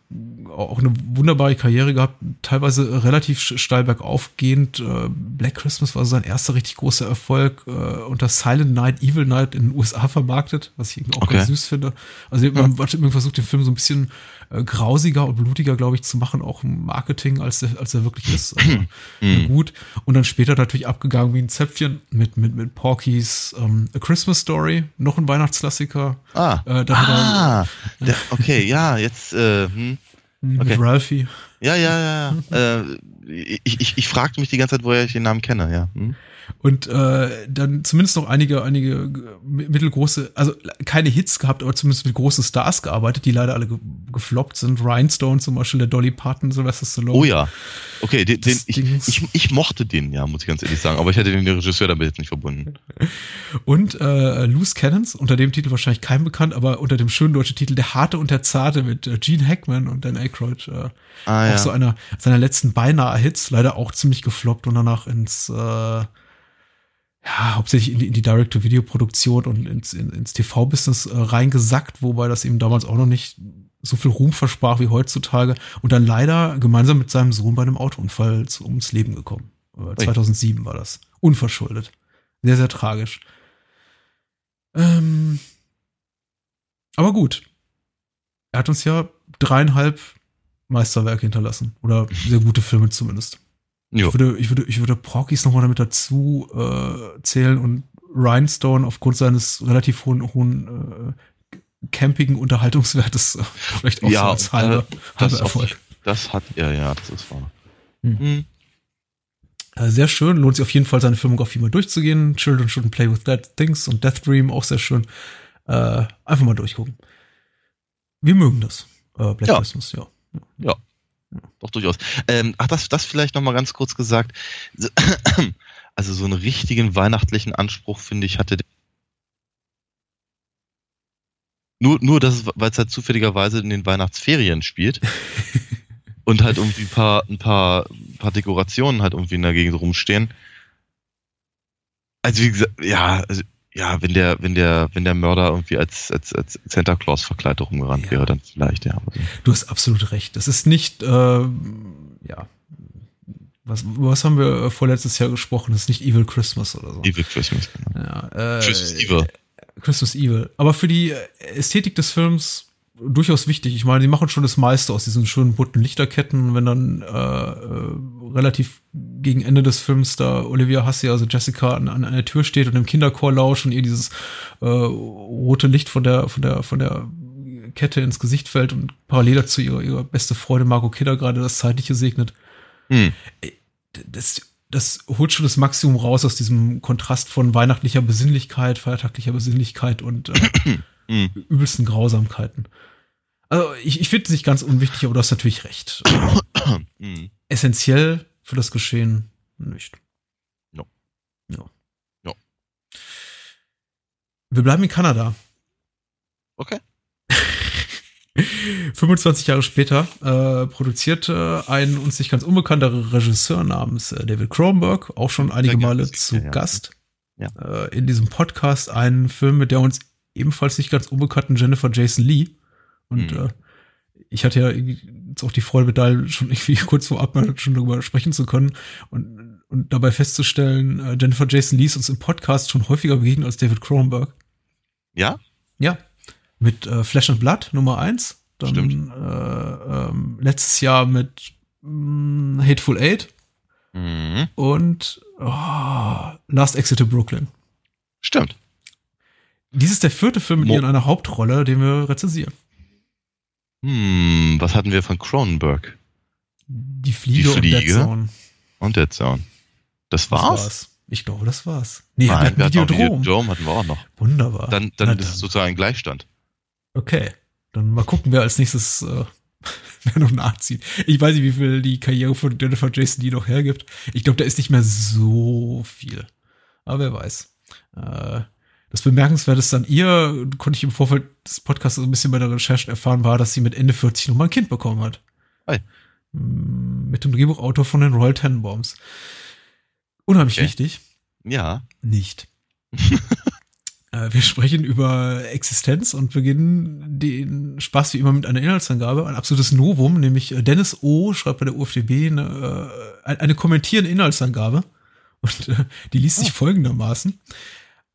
auch eine wunderbare Karriere gehabt, teilweise relativ steil bergauf gehend. Äh, Black Christmas war sein erster richtig großer Erfolg äh, unter Silent Night, Evil Night in den USA vermarktet, was ich auch okay. ganz süß finde. Also man ja. hat irgendwie versucht, den Film so ein bisschen äh, grausiger und blutiger, glaube ich, zu machen, auch im Marketing, als er, als er wirklich ist. Also, mhm. gut. Und dann später natürlich abgegangen wie ein Zäpfchen mit, mit, mit Porky's um, A Christmas Story, noch ein Weihnachtsklassiker. Ah, äh, ah er, der, okay, ja, jetzt, äh, hm. Mhm. Okay. Mit Ralphie. Ja, ja, ja. ja. äh, ich ich, ich fragte mich die ganze Zeit, woher ich den Namen kenne, ja. Hm? Und äh, dann zumindest noch einige, einige mittelgroße, also keine Hits gehabt, aber zumindest mit großen Stars gearbeitet, die leider alle ge gefloppt sind. Rhinestone zum Beispiel, der Dolly Parton, Sylvester Stallone. Oh ja. Okay, den, den ich, ich, ich, mochte den ja, muss ich ganz ehrlich sagen, aber ich hätte den Regisseur damit jetzt nicht verbunden. Und äh, Loose Cannons, unter dem Titel wahrscheinlich kein bekannt, aber unter dem schönen deutschen Titel Der Harte und der Zarte mit äh, Gene Hackman und Dan Aykroyd. Äh, ah, ja. Auch so einer seiner letzten beinahe Hits, leider auch ziemlich gefloppt und danach ins äh, ja, hauptsächlich in die, die Direct-to-Video-Produktion und ins, in, ins TV-Business äh, reingesackt, wobei das eben damals auch noch nicht so viel Ruhm versprach wie heutzutage und dann leider gemeinsam mit seinem Sohn bei einem Autounfall ums Leben gekommen. Äh, 2007 war das. Unverschuldet. Sehr, sehr tragisch. Ähm, aber gut. Er hat uns ja dreieinhalb Meisterwerke hinterlassen. Oder sehr gute Filme zumindest. Jo. Ich würde, ich würde, ich würde Porkys nochmal damit dazu äh, zählen und Rhinestone aufgrund seines relativ hohen, hohen äh, campigen Unterhaltungswertes äh, vielleicht auch ja, so als halbe, äh, halbe Erfolg. Auch, das hat er, ja, das ist wahr. Hm. Hm. Äh, sehr schön, lohnt sich auf jeden Fall seine Filmografie mal durchzugehen. Children Shouldn't Play with Dead Things und Death Dream auch sehr schön. Äh, einfach mal durchgucken. Wir mögen das. Äh, Black ja. Christmas, ja. Ja. Doch durchaus. Ähm, ach, das, das vielleicht nochmal ganz kurz gesagt. Also so einen richtigen weihnachtlichen Anspruch, finde ich, hatte nur, nur dass weil es halt zufälligerweise in den Weihnachtsferien spielt und halt irgendwie ein paar, ein paar, ein paar Dekorationen halt irgendwie in der Gegend rumstehen. Also wie gesagt, ja, also ja, wenn der, wenn der, wenn der Mörder irgendwie als, als, als Santa Claus verkleidet rumgerannt ja. wäre, dann vielleicht, ja. Du hast absolut recht. Das ist nicht, äh, ja. Was, was haben wir vorletztes Jahr gesprochen? Das ist nicht Evil Christmas oder so. Evil Christmas, genau. Ja, äh, Christmas Evil. Christmas Evil. Aber für die Ästhetik des Films durchaus wichtig. Ich meine, die machen schon das meiste aus diesen schönen bunten Lichterketten, wenn dann äh, relativ gegen Ende des Films da Olivia Hussey, also Jessica, an, an der Tür steht und im Kinderchor lauscht und ihr dieses äh, rote Licht von der, von der, von der Kette ins Gesicht fällt und parallel dazu ihre, ihre beste Freundin Margot Kidder gerade das Zeitliche segnet. Hm. Das, das holt schon das Maximum raus aus diesem Kontrast von weihnachtlicher Besinnlichkeit, feiertaglicher Besinnlichkeit und äh, hm. übelsten Grausamkeiten. Also ich, ich finde es nicht ganz unwichtig, aber du hast natürlich recht. hm. Essentiell für das Geschehen nicht. No. No. No. Wir bleiben in Kanada. Okay. 25 Jahre später äh, produzierte ein uns nicht ganz unbekannter Regisseur namens äh, David Cronenberg, auch schon einige Male zu ja, Gast, ja. Äh, in diesem Podcast einen Film mit der uns ebenfalls nicht ganz unbekannten Jennifer Jason Lee. Und mhm. äh, ich hatte ja jetzt auch die Freude, Dahl schon irgendwie kurz vorab mal schon darüber sprechen zu können und, und dabei festzustellen, äh, Jennifer Jason Lee ist uns im Podcast schon häufiger begegnet als David Cronenberg. Ja? Ja, mit äh, Flash and Blood Nummer 1. Dann Stimmt. Äh, ähm, letztes Jahr mit mh, mm, Hateful Eight. Mhm. Und oh, Last Exit to Brooklyn. Stimmt. Dies ist der vierte Film mit Mo ihr in einer Hauptrolle, den wir rezensieren. Hm, was hatten wir von Cronenberg? Die Fliege, Die Fliege und Dead Zone. Und Dead Zone. Das war's? Das war's. Ich glaube, das war's. Nee, Nein, wir hatten Videodrom. Videodrom hatten wir auch noch. Wunderbar. Dann, dann, dann ist es sozusagen Gleichstand. Okay. Dann mal gucken, wer als nächstes äh, wer noch nachzieht. Ich weiß nicht, wie viel die Karriere von Jennifer Jason die noch hergibt. Ich glaube, da ist nicht mehr so viel. Aber wer weiß. Äh, das Bemerkenswerteste an ihr, konnte ich im Vorfeld des Podcasts so ein bisschen bei der Recherche erfahren, war, dass sie mit Ende 40 nochmal ein Kind bekommen hat. Hi. Mm, mit dem Drehbuchautor von den Royal Tenenbaums. Unheimlich okay. wichtig. Ja. Nicht. Äh, wir sprechen über Existenz und beginnen den Spaß wie immer mit einer Inhaltsangabe. Ein absolutes Novum, nämlich äh, Dennis O. schreibt bei der UFDB eine, äh, eine kommentierende Inhaltsangabe. Und die liest sich ah. folgendermaßen.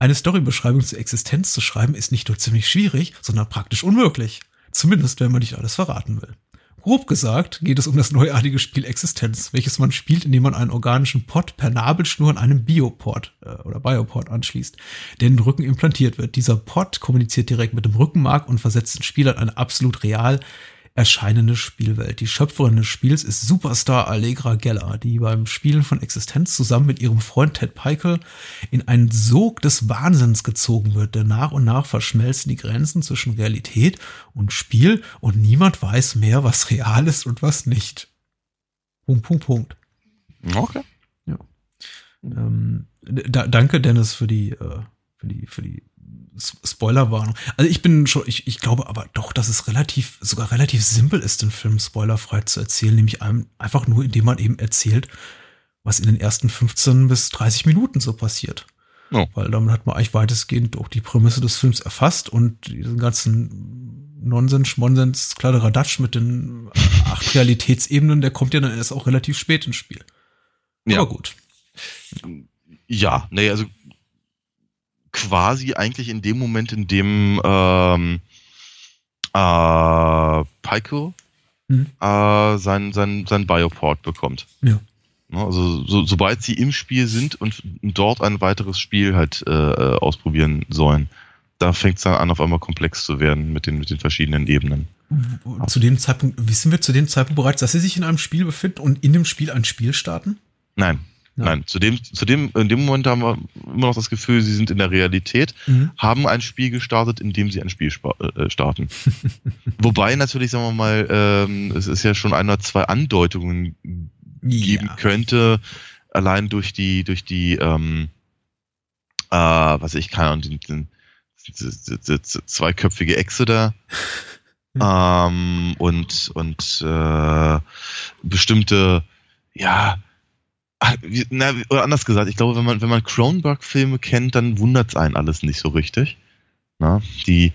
Eine Storybeschreibung zur Existenz zu schreiben ist nicht nur ziemlich schwierig, sondern praktisch unmöglich. Zumindest, wenn man nicht alles verraten will. Grob gesagt geht es um das neuartige Spiel Existenz, welches man spielt, indem man einen organischen Pod per Nabelschnur an einem Biopod äh, oder Biopod anschließt, der in den Rücken implantiert wird. Dieser Pod kommuniziert direkt mit dem Rückenmark und versetzt den Spieler in eine absolut real erscheinende Spielwelt. Die Schöpferin des Spiels ist Superstar Allegra Geller, die beim Spielen von Existenz zusammen mit ihrem Freund Ted Peikel in einen Sog des Wahnsinns gezogen wird, denn nach und nach verschmelzen die Grenzen zwischen Realität und Spiel und niemand weiß mehr, was real ist und was nicht. Punkt, Punkt, Punkt. Okay. Ja. Ähm, da, danke, Dennis, für die, äh, für die, für die Spoilerwarnung. Also ich bin schon, ich, ich glaube aber doch, dass es relativ, sogar relativ simpel ist, den Film spoilerfrei zu erzählen, nämlich einem, einfach nur, indem man eben erzählt, was in den ersten 15 bis 30 Minuten so passiert. Oh. Weil damit hat man eigentlich weitestgehend auch die Prämisse des Films erfasst und diesen ganzen Nonsens, Schmonsens, Kladderadatsch mit den acht Realitätsebenen, der kommt ja dann erst auch relativ spät ins Spiel. Ja. Aber gut. Ja, nee, also quasi eigentlich in dem Moment, in dem ähm, äh, Pico mhm. äh, sein, sein, sein Bioport bekommt. Ja. Ne, also so, sobald sie im Spiel sind und dort ein weiteres Spiel halt äh, ausprobieren sollen, da fängt es dann an, auf einmal komplex zu werden mit den, mit den verschiedenen Ebenen. Zu dem Zeitpunkt, wissen wir zu dem Zeitpunkt bereits, dass sie sich in einem Spiel befinden und in dem Spiel ein Spiel starten? Nein. Nein, zu dem, zu dem, in dem Moment haben wir immer noch das Gefühl, sie sind in der Realität, mhm. haben ein Spiel gestartet, in dem sie ein Spiel äh, starten. Wobei natürlich, sagen wir mal, ähm, es ist ja schon ein oder zwei Andeutungen geben ja. könnte, allein durch die, durch die, ähm, äh, was ich kann, den, den, den, den zweiköpfige Echse da. ähm, und und äh, bestimmte ja na, oder anders gesagt, ich glaube, wenn man, wenn man Cronenberg-Filme kennt, dann wundert es einen alles nicht so richtig. Na, die,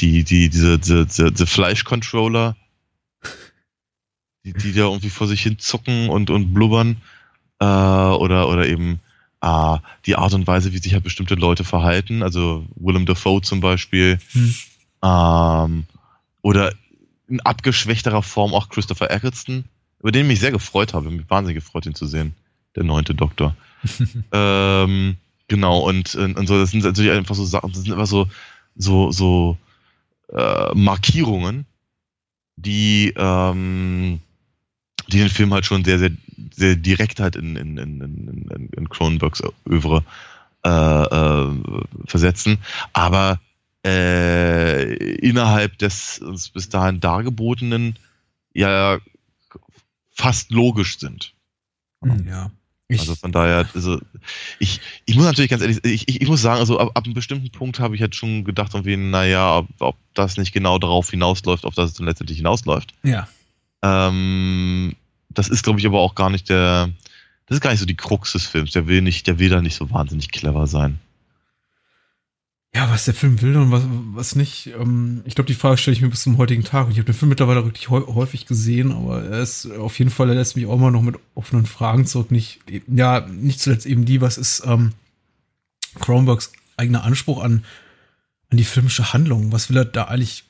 die, die, diese, diese, diese Fleischcontroller, die, die da irgendwie vor sich hin zucken und, und blubbern, äh, oder, oder eben äh, die Art und Weise, wie sich halt bestimmte Leute verhalten, also Willem Dafoe zum Beispiel, hm. ähm, oder in abgeschwächterer Form auch Christopher Eccleston über den ich mich sehr gefreut habe mich wahnsinnig gefreut, ihn zu sehen. Der neunte Doktor. ähm, genau, und, und so, das sind natürlich einfach so Sachen, das sind einfach so, so, so äh, Markierungen, die, ähm, die den Film halt schon sehr, sehr, sehr direkt halt in, in, in, in, in Cronenbergs Övre äh, äh, versetzen. Aber äh, innerhalb des uns bis dahin dargebotenen ja fast logisch sind. Hm, ja. Ich, also von daher, also ich, ich muss natürlich ganz ehrlich, ich, ich, ich muss sagen, also ab, ab einem bestimmten Punkt habe ich jetzt schon gedacht, irgendwie, naja, ob, ob das nicht genau darauf hinausläuft, auf das es dann letztendlich hinausläuft. Ja. Ähm, das ist, glaube ich, aber auch gar nicht der, das ist gar nicht so die Krux des Films. Der will nicht, der will da nicht so wahnsinnig clever sein ja, was der Film will und was, was nicht. Ähm, ich glaube, die Frage stelle ich mir bis zum heutigen Tag. Ich habe den Film mittlerweile wirklich häufig gesehen, aber er ist auf jeden Fall, er lässt mich auch mal noch mit offenen Fragen zurück. Nicht, ja, nicht zuletzt eben die, was ist ähm, Cronenbergs eigener Anspruch an, an die filmische Handlung? Was will er da eigentlich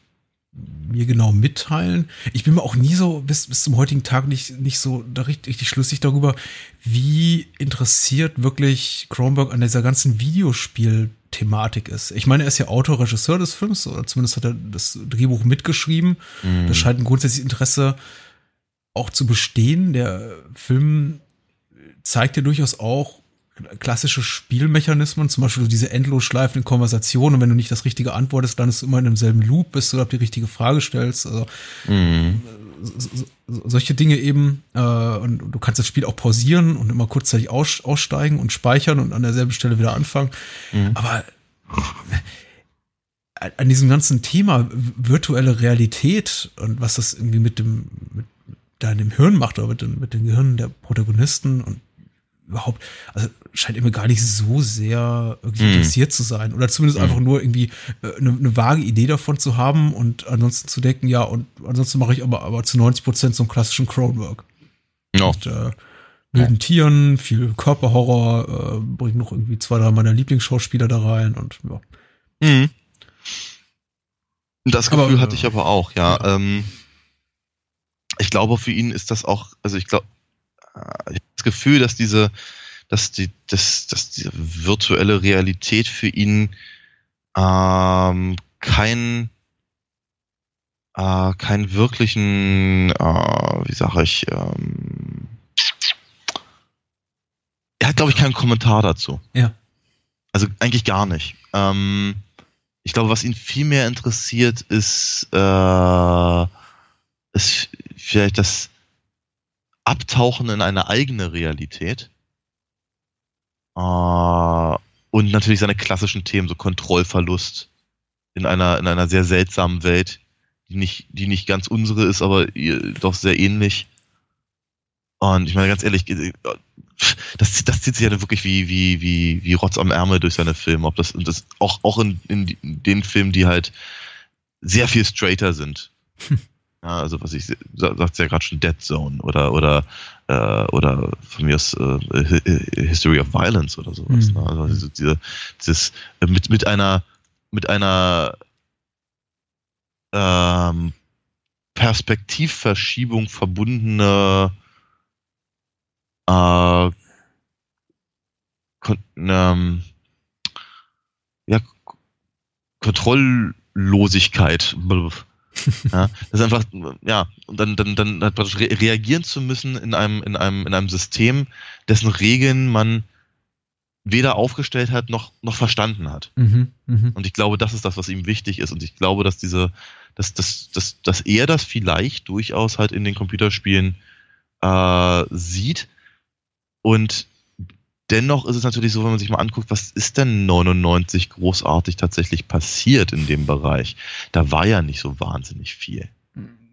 mir genau mitteilen? Ich bin mir auch nie so bis, bis zum heutigen Tag nicht, nicht so da richtig, richtig schlüssig darüber, wie interessiert wirklich Cronenberg an dieser ganzen Videospiel- Thematik ist. Ich meine, er ist ja Autor, Regisseur des Films, oder zumindest hat er das Drehbuch mitgeschrieben. Mhm. Das scheint ein grundsätzliches Interesse auch zu bestehen. Der Film zeigt ja durchaus auch klassische Spielmechanismen, zum Beispiel diese endlos schleifenden Konversationen. Und wenn du nicht das Richtige antwortest, dann ist du immer in demselben Loop, bis du die richtige Frage stellst. Also mhm. so, so, solche Dinge eben. Äh, und du kannst das Spiel auch pausieren und immer kurzzeitig aus, aussteigen und speichern und an derselben Stelle wieder anfangen. Mhm. Aber äh, an diesem ganzen Thema virtuelle Realität und was das irgendwie mit dem mit deinem Hirn macht oder mit, dem, mit den Gehirnen der Protagonisten und überhaupt, also scheint immer gar nicht so sehr irgendwie mm. interessiert zu sein. Oder zumindest mm. einfach nur irgendwie äh, eine, eine, vage Idee davon zu haben und ansonsten zu denken, ja, und ansonsten mache ich aber, aber zu 90 Prozent so einen klassischen Crownwork. No. Mit äh, wilden ja. Tieren, viel Körperhorror, äh, bringt noch irgendwie zwei, drei meiner Lieblingsschauspieler da rein und ja. Mhm. Das Gefühl aber, hatte ich aber auch, ja. ja. Ähm, ich glaube, für ihn ist das auch, also ich glaube, ich habe das Gefühl, dass diese, dass die, dass, dass diese virtuelle Realität für ihn ähm, kein äh, keinen wirklichen, äh, wie sage ich, ähm, er hat, glaube ich, keinen Kommentar dazu. Ja. Also eigentlich gar nicht. Ähm, ich glaube, was ihn viel mehr interessiert, ist, äh, ist vielleicht das, abtauchen in eine eigene Realität. Äh, und natürlich seine klassischen Themen, so Kontrollverlust in einer, in einer sehr seltsamen Welt, die nicht, die nicht ganz unsere ist, aber doch sehr ähnlich. Und ich meine ganz ehrlich, äh, das, das zieht sich ja wirklich wie, wie, wie, wie Rotz am Ärmel durch seine Filme. Ob das, und das auch, auch in, in den Filmen, die halt sehr viel straighter sind. Ja, also was ich sagt ja gerade schon Dead Zone oder oder äh, oder von mir aus äh, History of Violence oder sowas. Mhm. Ne? Also diese, dieses mit mit einer mit einer ähm, Perspektivverschiebung verbundene äh, kon ähm, ja, Kontrolllosigkeit. Ja, das ist einfach, ja, und dann, dann, dann praktisch re reagieren zu müssen in einem, in einem, in einem System, dessen Regeln man weder aufgestellt hat noch, noch verstanden hat. Mhm, mh. Und ich glaube, das ist das, was ihm wichtig ist. Und ich glaube, dass diese, dass, dass, dass, dass er das vielleicht durchaus halt in den Computerspielen äh, sieht. Und dennoch ist es natürlich so, wenn man sich mal anguckt, was ist denn 99 großartig tatsächlich passiert in dem Bereich? Da war ja nicht so wahnsinnig viel.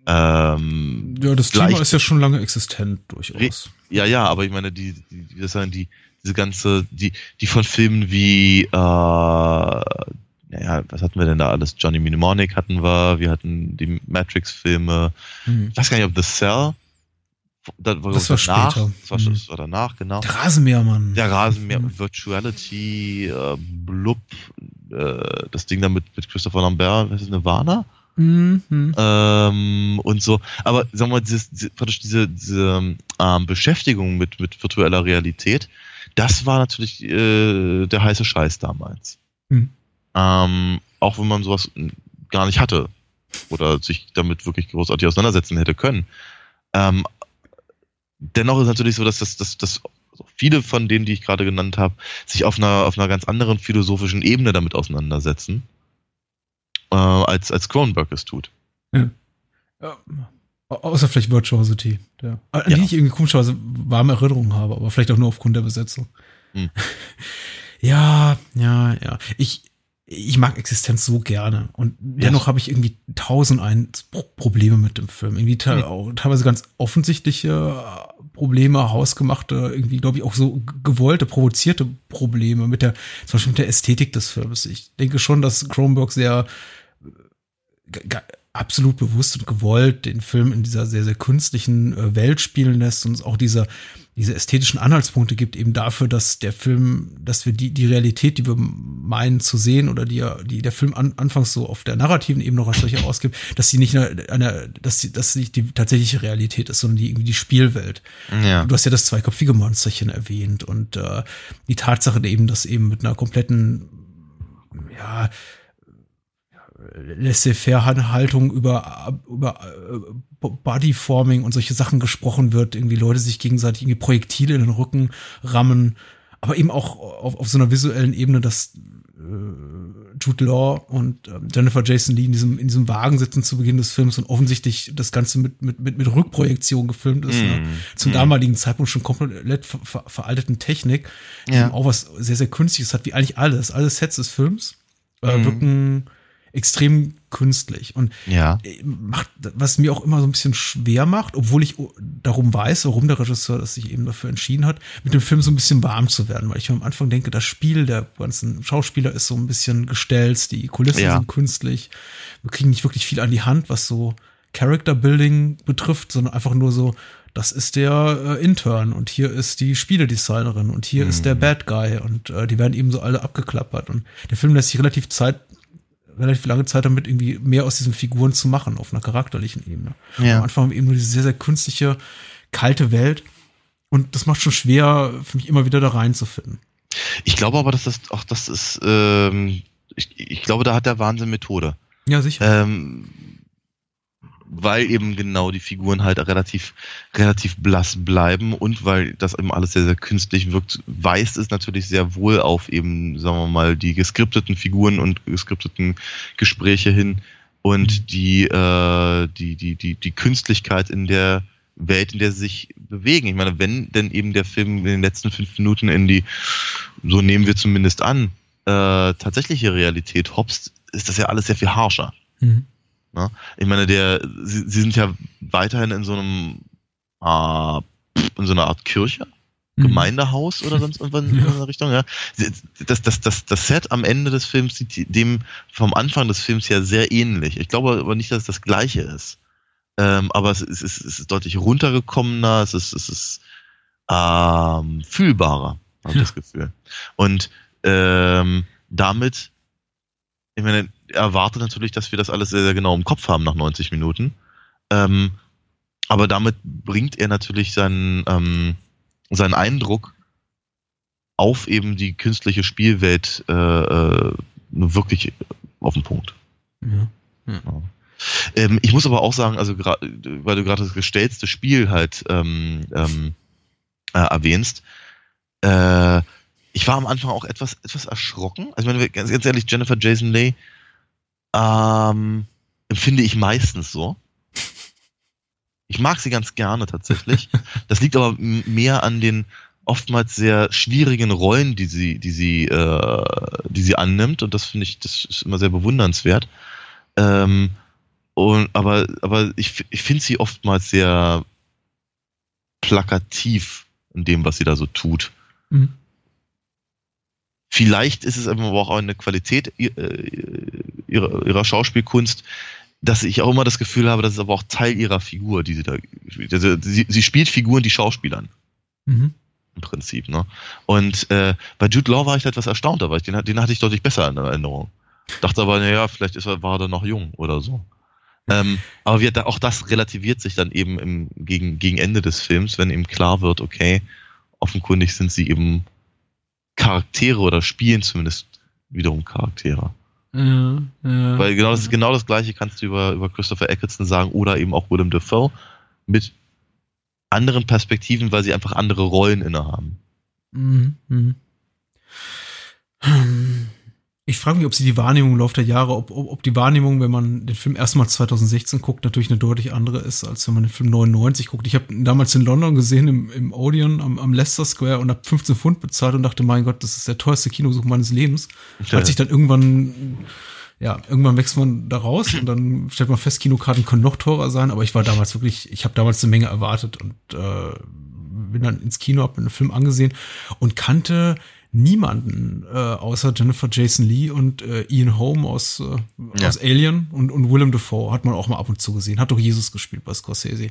Ähm, ja, das Thema ist ja schon lange existent durchaus. Ja, ja, aber ich meine, die, die, das sagen die, diese ganze, die, die von Filmen wie, äh, naja, was hatten wir denn da alles? Johnny Mnemonic hatten wir, wir hatten die Matrix-Filme, mhm. ich weiß gar nicht, ob The Cell das war, das war danach, später. Das war, das war danach, genau. Der Rasenmähermann. Der Rasenmäher, mhm. Virtuality, äh, Blub, äh, das Ding da mit, mit Christopher Lambert, was ist Nirvana? Mhm. Ähm, und so. Aber sagen wir mal, dieses, praktisch diese, diese ähm, Beschäftigung mit, mit virtueller Realität, das war natürlich äh, der heiße Scheiß damals. Mhm. Ähm, auch wenn man sowas gar nicht hatte oder sich damit wirklich großartig auseinandersetzen hätte können. Ähm, dennoch ist es natürlich so, dass, das, dass, dass viele von denen, die ich gerade genannt habe, sich auf einer, auf einer ganz anderen philosophischen Ebene damit auseinandersetzen äh, als, als Cronenberg es tut. Ja. ja. Außer vielleicht Virtuosity, der, an ja. die ich irgendwie komischerweise warme Erinnerungen habe, aber vielleicht auch nur aufgrund der Besetzung. Hm. ja, ja, ja. Ich, ich mag Existenz so gerne und dennoch habe ich irgendwie tausend ein Probleme mit dem Film. Irgendwie hm. teilweise ganz offensichtliche Probleme, hausgemachte, irgendwie, glaube ich, auch so gewollte, provozierte Probleme mit der, zum Beispiel mit der Ästhetik des Films. Ich denke schon, dass Cronenberg sehr absolut bewusst und gewollt den Film in dieser sehr, sehr künstlichen äh, Welt spielen lässt und auch diese, diese ästhetischen Anhaltspunkte gibt eben dafür, dass der Film, dass wir die, die Realität, die wir meinen zu sehen oder die, die der Film an, anfangs so auf der narrativen Ebene noch als solche ausgibt, dass sie nicht eine, eine dass sie, dass sie nicht die tatsächliche Realität ist, sondern die irgendwie die Spielwelt. Ja. Du hast ja das zweiköpfige Monsterchen erwähnt und äh, die Tatsache eben, dass eben mit einer kompletten, ja, Laissez-faire-Haltung über, über äh, Bodyforming und solche Sachen gesprochen wird, irgendwie Leute sich gegenseitig irgendwie Projektile in den Rücken rammen, aber eben auch auf, auf so einer visuellen Ebene, dass äh, Jude Law und äh, Jennifer Jason Lee in diesem, in diesem Wagen sitzen zu Beginn des Films und offensichtlich das Ganze mit, mit, mit, mit Rückprojektion gefilmt ist, mm. ne? zum mm. damaligen Zeitpunkt schon komplett ver, ver, veralteten Technik, die ja. auch was sehr, sehr Künstliches hat, wie eigentlich alles. Alle Sets des Films äh, mm. wirken extrem künstlich und ja. macht, was mir auch immer so ein bisschen schwer macht, obwohl ich darum weiß, warum der Regisseur das sich eben dafür entschieden hat, mit dem Film so ein bisschen warm zu werden, weil ich am Anfang denke, das Spiel der ganzen Schauspieler ist so ein bisschen gestellt, die Kulissen ja. sind künstlich, wir kriegen nicht wirklich viel an die Hand, was so Character Building betrifft, sondern einfach nur so, das ist der äh, Intern und hier ist die Spieledesignerin und hier mhm. ist der mhm. Bad Guy und äh, die werden eben so alle abgeklappert und der Film lässt sich relativ Zeit relativ lange Zeit damit, irgendwie mehr aus diesen Figuren zu machen, auf einer charakterlichen Ebene. Ja. Am Anfang eben nur diese sehr, sehr künstliche, kalte Welt. Und das macht schon schwer, für mich immer wieder da reinzufinden. Ich glaube aber, dass das auch das ist, ähm, ich, ich glaube, da hat der Wahnsinn Methode. Ja, sicher. Ähm, weil eben genau die Figuren halt relativ, relativ blass bleiben und weil das eben alles sehr, sehr künstlich wirkt, weist es natürlich sehr wohl auf eben, sagen wir mal, die geskripteten Figuren und geskripteten Gespräche hin und mhm. die, äh, die, die, die, die Künstlichkeit in der Welt, in der sie sich bewegen. Ich meine, wenn denn eben der Film in den letzten fünf Minuten in die, so nehmen wir zumindest an, äh, tatsächliche Realität hopst, ist das ja alles sehr viel harscher. Mhm. Ne? Ich meine, der, sie, sie sind ja weiterhin in so einem, äh, in so einer Art Kirche, mhm. Gemeindehaus oder sonst irgendwas in der Richtung. Ja. Das, das, das, das Set am Ende des Films sieht dem vom Anfang des Films ja sehr ähnlich. Ich glaube aber nicht, dass es das gleiche ist. Ähm, aber es ist, es ist deutlich runtergekommener, es ist, es ist ähm, fühlbarer, habe ich ja. das Gefühl. Und ähm, damit ich meine, erwartet natürlich, dass wir das alles sehr, sehr genau im Kopf haben nach 90 Minuten. Ähm, aber damit bringt er natürlich seinen, ähm, seinen Eindruck auf eben die künstliche Spielwelt äh, äh, wirklich auf den Punkt. Ja. ja. Ähm, ich muss aber auch sagen, also weil du gerade das gestellte Spiel halt ähm, ähm, äh, erwähnst, äh, ich war am Anfang auch etwas, etwas erschrocken. Also, wenn ganz, ganz ehrlich, Jennifer Jason Leigh ähm, empfinde ich meistens so. Ich mag sie ganz gerne tatsächlich. Das liegt aber mehr an den oftmals sehr schwierigen Rollen, die sie, die sie, äh, die sie annimmt. Und das finde ich, das ist immer sehr bewundernswert. Ähm, und, aber, aber ich, ich finde sie oftmals sehr plakativ in dem, was sie da so tut. Mhm. Vielleicht ist es aber auch eine Qualität äh, ihrer, ihrer Schauspielkunst, dass ich auch immer das Gefühl habe, das ist aber auch Teil ihrer Figur, die sie da also sie, sie spielt Figuren, die Schauspielern. Mhm. Im Prinzip, ne? Und äh, bei Jude Law war ich etwas erstaunt, aber den, den hatte ich deutlich besser in Erinnerung. Dachte aber, naja, vielleicht ist er, war er noch jung oder so. ähm, aber wir, auch das relativiert sich dann eben im, gegen, gegen Ende des Films, wenn eben klar wird, okay, offenkundig sind sie eben Charaktere oder spielen zumindest wiederum Charaktere. Ja, ja, Weil genau das, genau das gleiche kannst du über, über Christopher Eccleston sagen oder eben auch Willem Dafoe mit anderen Perspektiven, weil sie einfach andere Rollen innehaben. Mhm. Mhm. Ich frage mich, ob sie die Wahrnehmung im Laufe der Jahre, ob, ob, ob die Wahrnehmung, wenn man den Film erstmal 2016 guckt, natürlich eine deutlich andere ist, als wenn man den Film 99 guckt. Ich habe damals in London gesehen, im, im Odeon am, am Leicester Square und habe 15 Pfund bezahlt und dachte, mein Gott, das ist der teuerste Kinosuch meines Lebens. Ja. Als ich dann irgendwann, ja, irgendwann wächst man da raus und dann stellt man fest, Kinokarten können noch teurer sein, aber ich war damals wirklich, ich habe damals eine Menge erwartet und äh, bin dann ins Kino, habe mir den Film angesehen und kannte niemanden äh, außer Jennifer Jason Lee und äh, Ian Holm aus, äh, ja. aus Alien und, und Willem Dafoe hat man auch mal ab und zu gesehen. Hat doch Jesus gespielt bei Scorsese.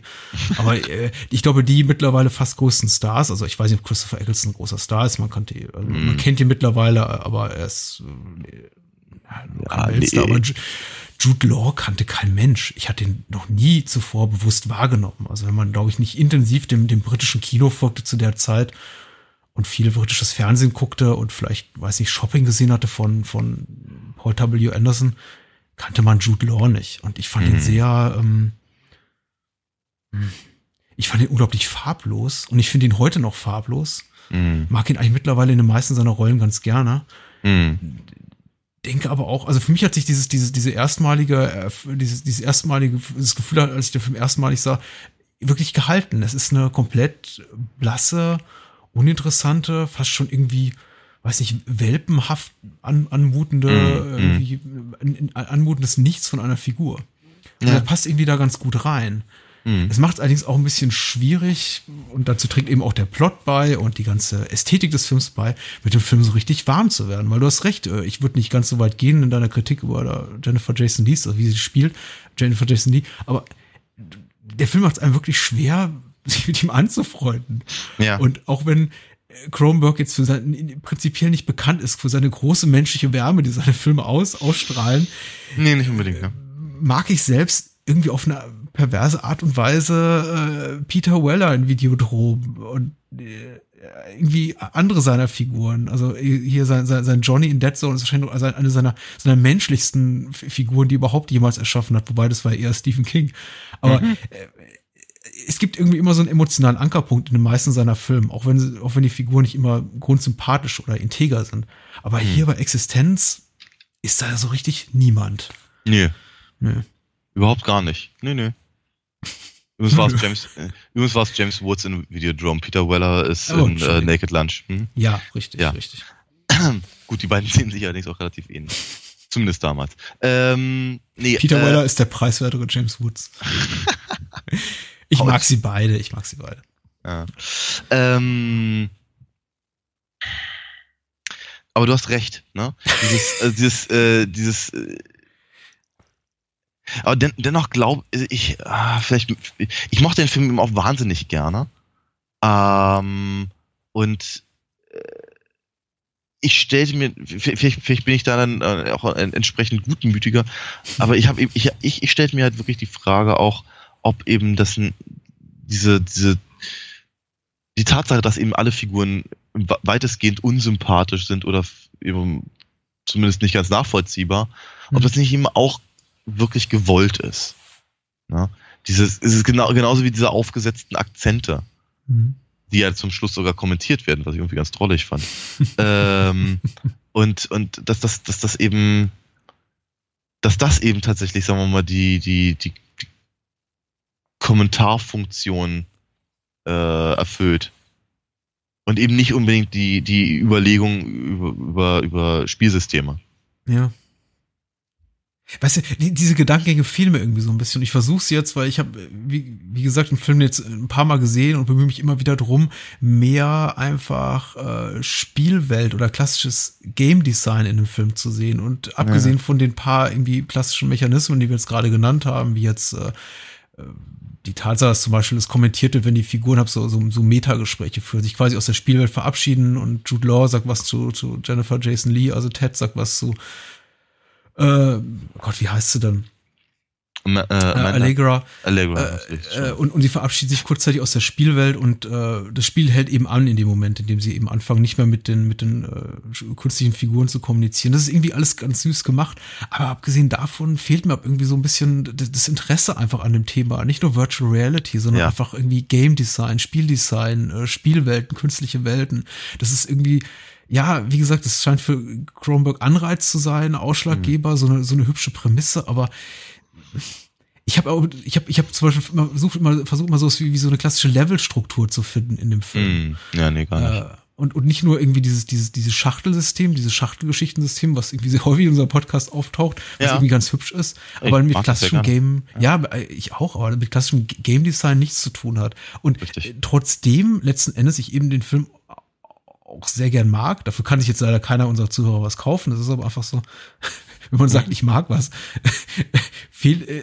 Aber äh, ich glaube, die mittlerweile fast größten Stars, also ich weiß nicht, ob Christopher Eccleston ein großer Star ist, man, kannte, also mm. man kennt ihn mittlerweile, aber er ist äh, ja, nee. Star, aber Jude Law kannte kein Mensch. Ich hatte ihn noch nie zuvor bewusst wahrgenommen. Also wenn man, glaube ich, nicht intensiv dem, dem britischen Kino folgte zu der Zeit, und viel britisches Fernsehen guckte und vielleicht, weiß ich, Shopping gesehen hatte von, von Paul W. Anderson, kannte man Jude Law nicht. Und ich fand mhm. ihn sehr, ähm, ich fand ihn unglaublich farblos und ich finde ihn heute noch farblos. Mhm. Mag ihn eigentlich mittlerweile in den meisten seiner Rollen ganz gerne. Mhm. Denke aber auch, also für mich hat sich dieses, dieses, diese erstmalige, äh, dieses, dieses erstmalige, das Gefühl, als ich den Film erstmalig sah, wirklich gehalten. Es ist eine komplett blasse, uninteressante, fast schon irgendwie, weiß nicht, welpenhaft an, anmutende, mm, mm. anmutendes Nichts von einer Figur. Ja. Das passt irgendwie da ganz gut rein. Mm. Es macht es allerdings auch ein bisschen schwierig und dazu trägt eben auch der Plot bei und die ganze Ästhetik des Films bei, mit dem Film so richtig warm zu werden. Weil du hast recht, äh, ich würde nicht ganz so weit gehen in deiner Kritik über Jennifer Jason Lee, also wie sie spielt, Jennifer Jason Lee, aber der Film macht es einem wirklich schwer, sich mit ihm anzufreunden. Ja. Und auch wenn Kronberg jetzt für sein, prinzipiell nicht bekannt ist für seine große menschliche Wärme, die seine Filme aus, ausstrahlen. Nee, nicht unbedingt, ja. Mag ich selbst irgendwie auf eine perverse Art und Weise äh, Peter Weller in Videodrom und äh, irgendwie andere seiner Figuren. Also hier sein, sein, sein Johnny in Dead Zone ist wahrscheinlich eine seiner, seiner menschlichsten Figuren, die überhaupt jemals erschaffen hat, wobei das war eher Stephen King. Aber mhm. Es gibt irgendwie immer so einen emotionalen Ankerpunkt in den meisten seiner Filme, auch wenn, auch wenn die Figuren nicht immer grundsympathisch oder integer sind. Aber hm. hier bei Existenz ist da so richtig niemand. Nee. Nee. Überhaupt gar nicht. Nee, nee. Übrigens war es James, äh, übrigens war es James Woods in Videodrome. Peter Weller ist oh, in äh, Naked Lunch. Hm? Ja, richtig, ja. richtig. Gut, die beiden sehen sich allerdings auch relativ ähnlich. Zumindest damals. Ähm, nee, Peter äh, Weller ist der preiswertere James Woods. Ich Haut. mag sie beide, ich mag sie beide. Ja. Ähm, aber du hast recht, ne? Dieses, äh, dieses, äh, dieses. Äh, aber den, dennoch glaube ich, ah, vielleicht, ich mochte den Film auch wahnsinnig gerne. Ähm, und äh, ich stellte mir, vielleicht, vielleicht bin ich da dann äh, auch entsprechend gutmütiger, aber ich habe ich, ich, ich stellte mir halt wirklich die Frage auch, ob eben das diese, diese, die Tatsache, dass eben alle Figuren weitestgehend unsympathisch sind oder eben zumindest nicht ganz nachvollziehbar, mhm. ob das nicht eben auch wirklich gewollt ist. Ja? Dieses, es ist genau, genauso wie diese aufgesetzten Akzente, mhm. die ja zum Schluss sogar kommentiert werden, was ich irgendwie ganz trollig fand. ähm, und, und dass das, dass das eben, dass das eben tatsächlich, sagen wir mal, die, die, die Kommentarfunktion äh, erfüllt. Und eben nicht unbedingt die, die Überlegung über, über, über Spielsysteme. Ja. Weißt du, die, diese Gedankengänge fehlen mir irgendwie so ein bisschen. Ich versuche es jetzt, weil ich habe, wie, wie gesagt, den Film jetzt ein paar Mal gesehen und bemühe mich immer wieder drum, mehr einfach äh, Spielwelt oder klassisches Game Design in dem Film zu sehen. Und abgesehen ja. von den paar irgendwie klassischen Mechanismen, die wir jetzt gerade genannt haben, wie jetzt äh, äh die Tatsache, dass zum Beispiel das kommentierte, wenn die Figuren haben, so, so, so Metagespräche führen, sich quasi aus der Spielwelt verabschieden und Jude Law sagt was zu, zu Jennifer Jason Lee, also Ted sagt was zu, äh, Gott, wie heißt sie denn? Äh, Allegra. Allegra äh, äh, und, und sie verabschiedet sich kurzzeitig aus der Spielwelt und äh, das Spiel hält eben an in dem Moment, in dem sie eben anfangen, nicht mehr mit den, mit den äh, künstlichen Figuren zu kommunizieren. Das ist irgendwie alles ganz süß gemacht, aber abgesehen davon fehlt mir irgendwie so ein bisschen das Interesse einfach an dem Thema. Nicht nur Virtual Reality, sondern ja. einfach irgendwie Game Design, Spieldesign, äh, Spielwelten, künstliche Welten. Das ist irgendwie ja, wie gesagt, es scheint für Cronenberg Anreiz zu sein, Ausschlaggeber, mhm. so, eine, so eine hübsche Prämisse, aber ich habe ich habe, ich habe zum Beispiel immer versucht, immer, versucht mal so wie, wie so eine klassische Levelstruktur zu finden in dem Film. Mm, ja, nee, gar nicht. Äh, und, und nicht nur irgendwie dieses, dieses, dieses Schachtelsystem, dieses Schachtelgeschichtensystem, was irgendwie sehr häufig in unserem Podcast auftaucht, was ja. irgendwie ganz hübsch ist, aber ich mit klassischem Game, ja. ja. ich auch, aber mit klassischem Game Design nichts zu tun hat. Und Richtig. trotzdem letzten Endes ich eben den Film auch sehr gern mag. Dafür kann sich jetzt leider keiner unserer Zuhörer was kaufen. Das ist aber einfach so, wenn man sagt, ich mag was, viel, äh,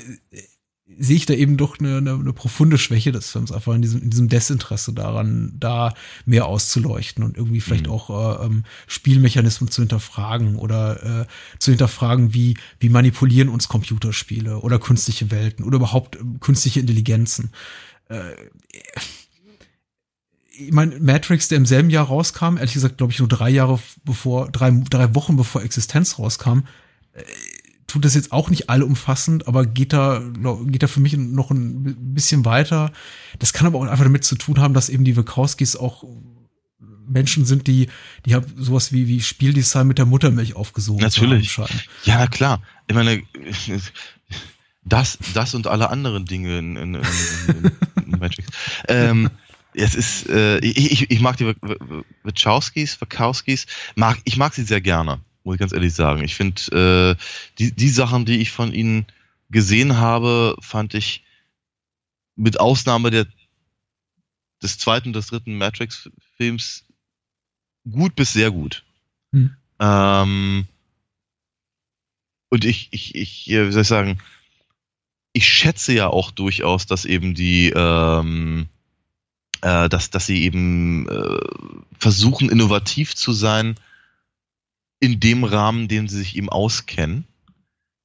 sehe ich da eben doch eine, eine, eine profunde Schwäche des Films, einfach in diesem, in diesem Desinteresse daran, da mehr auszuleuchten und irgendwie vielleicht mhm. auch äh, ähm, Spielmechanismen zu hinterfragen oder äh, zu hinterfragen, wie, wie manipulieren uns Computerspiele oder künstliche Welten oder überhaupt äh, künstliche Intelligenzen. Äh, ich meine, Matrix, der im selben Jahr rauskam, ehrlich gesagt, glaube ich, nur drei Jahre bevor, drei, drei Wochen bevor Existenz rauskam, äh, tut das jetzt auch nicht allumfassend, aber geht da, geht da für mich noch ein bisschen weiter. Das kann aber auch einfach damit zu tun haben, dass eben die Wachowskis auch Menschen sind, die, die haben sowas wie, wie Spieldesign mit der Muttermilch aufgesogen. Natürlich. Ja, klar. Ich meine, das, das und alle anderen Dinge in, in, in, in Matrix. ähm, es ist, äh, ich, ich mag die Wachowskis, Wachowskis, mag, ich mag sie sehr gerne, muss ich ganz ehrlich sagen. Ich finde, äh, die, die Sachen, die ich von ihnen gesehen habe, fand ich mit Ausnahme der, des zweiten, des dritten Matrix-Films gut bis sehr gut. Hm. Ähm, und ich, ich, ich, wie soll ich sagen, ich schätze ja auch durchaus, dass eben die, ähm, äh, dass, dass sie eben äh, versuchen, innovativ zu sein in dem Rahmen, den sie sich eben auskennen.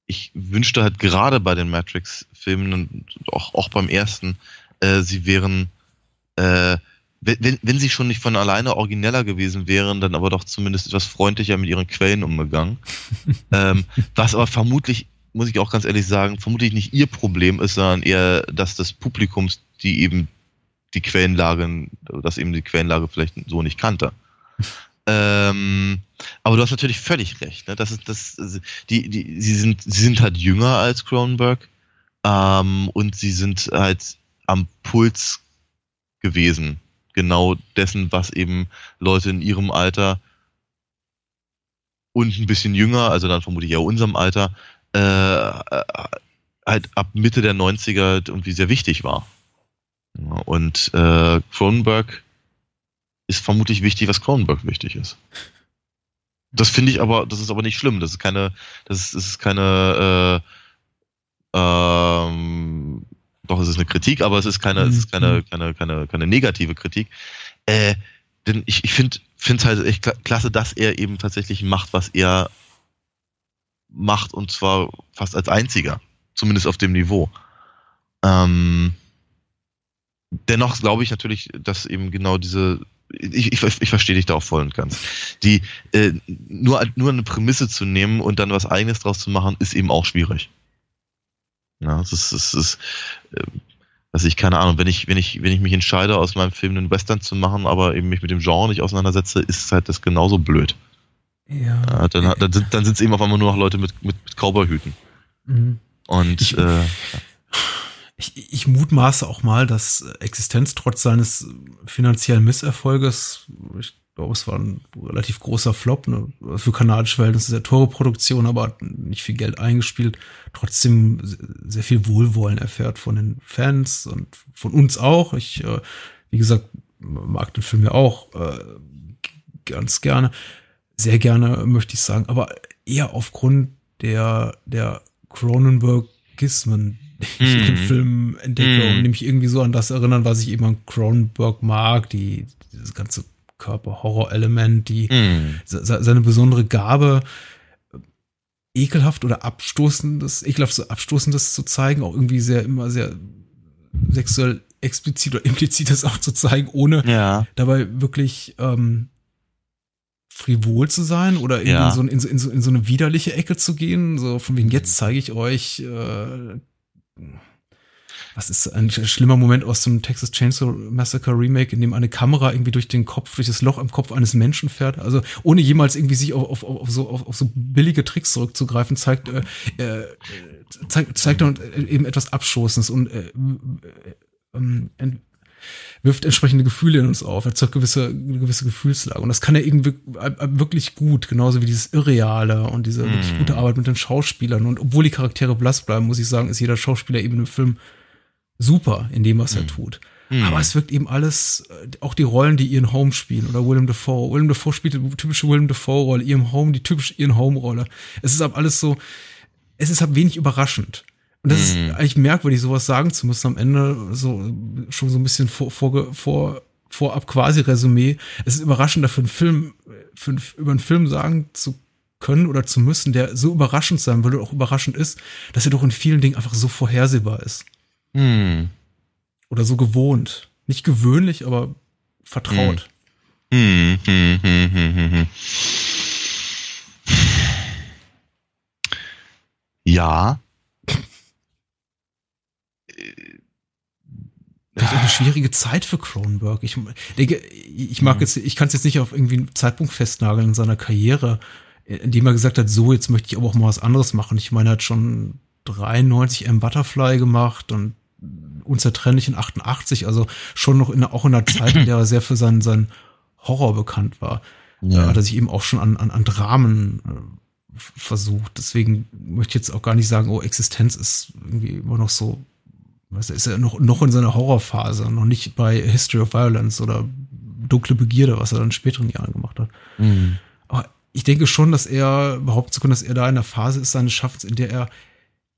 Ich wünschte halt gerade bei den Matrix-Filmen und auch, auch beim ersten, äh, sie wären, äh, wenn, wenn sie schon nicht von alleine origineller gewesen wären, dann aber doch zumindest etwas freundlicher mit ihren Quellen umgegangen. ähm, was aber vermutlich, muss ich auch ganz ehrlich sagen, vermutlich nicht ihr Problem ist, sondern eher das des Publikums, die eben die Quellenlage, dass eben die Quellenlage vielleicht so nicht kannte. Ähm, aber du hast natürlich völlig recht. Ne? Das ist das. Die, die, sie sind, sie sind halt jünger als Cronenberg ähm, und sie sind halt am Puls gewesen, genau dessen, was eben Leute in ihrem Alter und ein bisschen jünger, also dann vermutlich eher unserem Alter, äh, äh halt ab Mitte der 90er irgendwie sehr wichtig war. Und äh, Cronenberg ist vermutlich wichtig, was Cronenberg wichtig ist. Das finde ich aber, das ist aber nicht schlimm. Das ist keine, das ist, das ist keine, äh, ähm, doch, es ist eine Kritik, aber es ist keine, mhm. es ist keine, mhm. keine, keine, keine negative Kritik. Äh, denn ich, ich finde es halt echt klasse, dass er eben tatsächlich macht, was er macht und zwar fast als einziger, zumindest auf dem Niveau. Ähm, dennoch glaube ich natürlich, dass eben genau diese ich, ich, ich verstehe dich da auch voll und ganz. Die äh, nur, nur eine Prämisse zu nehmen und dann was eigenes draus zu machen, ist eben auch schwierig. Ja, es ist, es ist äh, also ich keine Ahnung, wenn ich, wenn ich, wenn ich mich entscheide, aus meinem Film einen Western zu machen, aber eben mich mit dem Genre nicht auseinandersetze, ist halt das genauso blöd. Ja. ja dann, dann, sind, dann sind es eben auf einmal nur noch Leute mit, mit, mit Cowboyhüten. Mhm. Und ich, äh, ich, ich mutmaße auch mal, dass Existenz trotz seines finanziellen Misserfolges, ich glaube, es war ein relativ großer Flop, ne, für kanadische Verhältnisse sehr teure Produktion, aber nicht viel Geld eingespielt, trotzdem sehr viel Wohlwollen erfährt von den Fans und von uns auch. Ich, äh, wie gesagt, mag den Film ja auch äh, ganz gerne, sehr gerne, möchte ich sagen, aber eher aufgrund der, der Cronenbergismen, ich mhm. den Film entdecke mhm. und nämlich irgendwie so an das erinnern, was ich eben an Cronenberg mag, die, dieses ganze Körper-Horror-Element, die, mhm. seine besondere Gabe, ekelhaft oder abstoßendes, ekelhaft so abstoßendes zu zeigen, auch irgendwie sehr, immer sehr sexuell explizit oder implizit das auch zu zeigen, ohne ja. dabei wirklich ähm, frivol zu sein oder in, ja. so, in, so, in, so, in so eine widerliche Ecke zu gehen, so von wegen jetzt zeige ich euch äh, was ist ein schlimmer Moment aus dem Texas Chainsaw Massacre Remake, in dem eine Kamera irgendwie durch den Kopf, durch das Loch im Kopf eines Menschen fährt. Also ohne jemals irgendwie sich auf, auf, auf, so, auf, auf so billige Tricks zurückzugreifen, zeigt, äh, äh, zeigt, zeigt dann eben etwas Abstoßendes und äh, äh, äh, wirft entsprechende Gefühle in uns auf, erzeugt gewisse, eine gewisse Gefühlslage. Und das kann er irgendwie wirklich gut, genauso wie dieses Irreale und diese mm. wirklich gute Arbeit mit den Schauspielern. Und obwohl die Charaktere blass bleiben, muss ich sagen, ist jeder Schauspieler eben im Film super in dem, was mm. er tut. Mm. Aber es wirkt eben alles, äh, auch die Rollen, die Ian Holm spielen oder Willem Dafoe. Willem Dafoe spielt die typische Willem Dafoe-Rolle, Ian Holm die typische Ian Holm-Rolle. Es ist aber alles so, es ist halt wenig überraschend. Und das ist mhm. eigentlich merkwürdig, sowas sagen zu müssen am Ende, so schon so ein bisschen vor, vor, vor, vorab quasi Resümee. Es ist überraschend, für einen Film, für, über einen Film sagen zu können oder zu müssen, der so überraschend sein und auch überraschend ist, dass er doch in vielen Dingen einfach so vorhersehbar ist. Mhm. Oder so gewohnt. Nicht gewöhnlich, aber vertraut. Mhm. Mhm. Ja, Vielleicht auch eine schwierige Zeit für Cronenberg. Ich ich mag jetzt, ich kann es jetzt nicht auf irgendwie einen Zeitpunkt festnageln in seiner Karriere, in dem er gesagt hat, so, jetzt möchte ich aber auch mal was anderes machen. Ich meine, er hat schon 93 M Butterfly gemacht und unzertrennlich in 88, also schon noch in, auch in einer Zeit, in der er sehr für seinen, seinen Horror bekannt war. Ja. Hat er sich eben auch schon an, an, an Dramen äh, versucht. Deswegen möchte ich jetzt auch gar nicht sagen, oh, Existenz ist irgendwie immer noch so was ist er noch, noch in seiner Horrorphase, noch nicht bei History of Violence oder Dunkle Begierde, was er dann in späteren Jahren gemacht hat. Mhm. Aber ich denke schon, dass er behaupten zu können, dass er da in der Phase ist seines Schaffens, in der er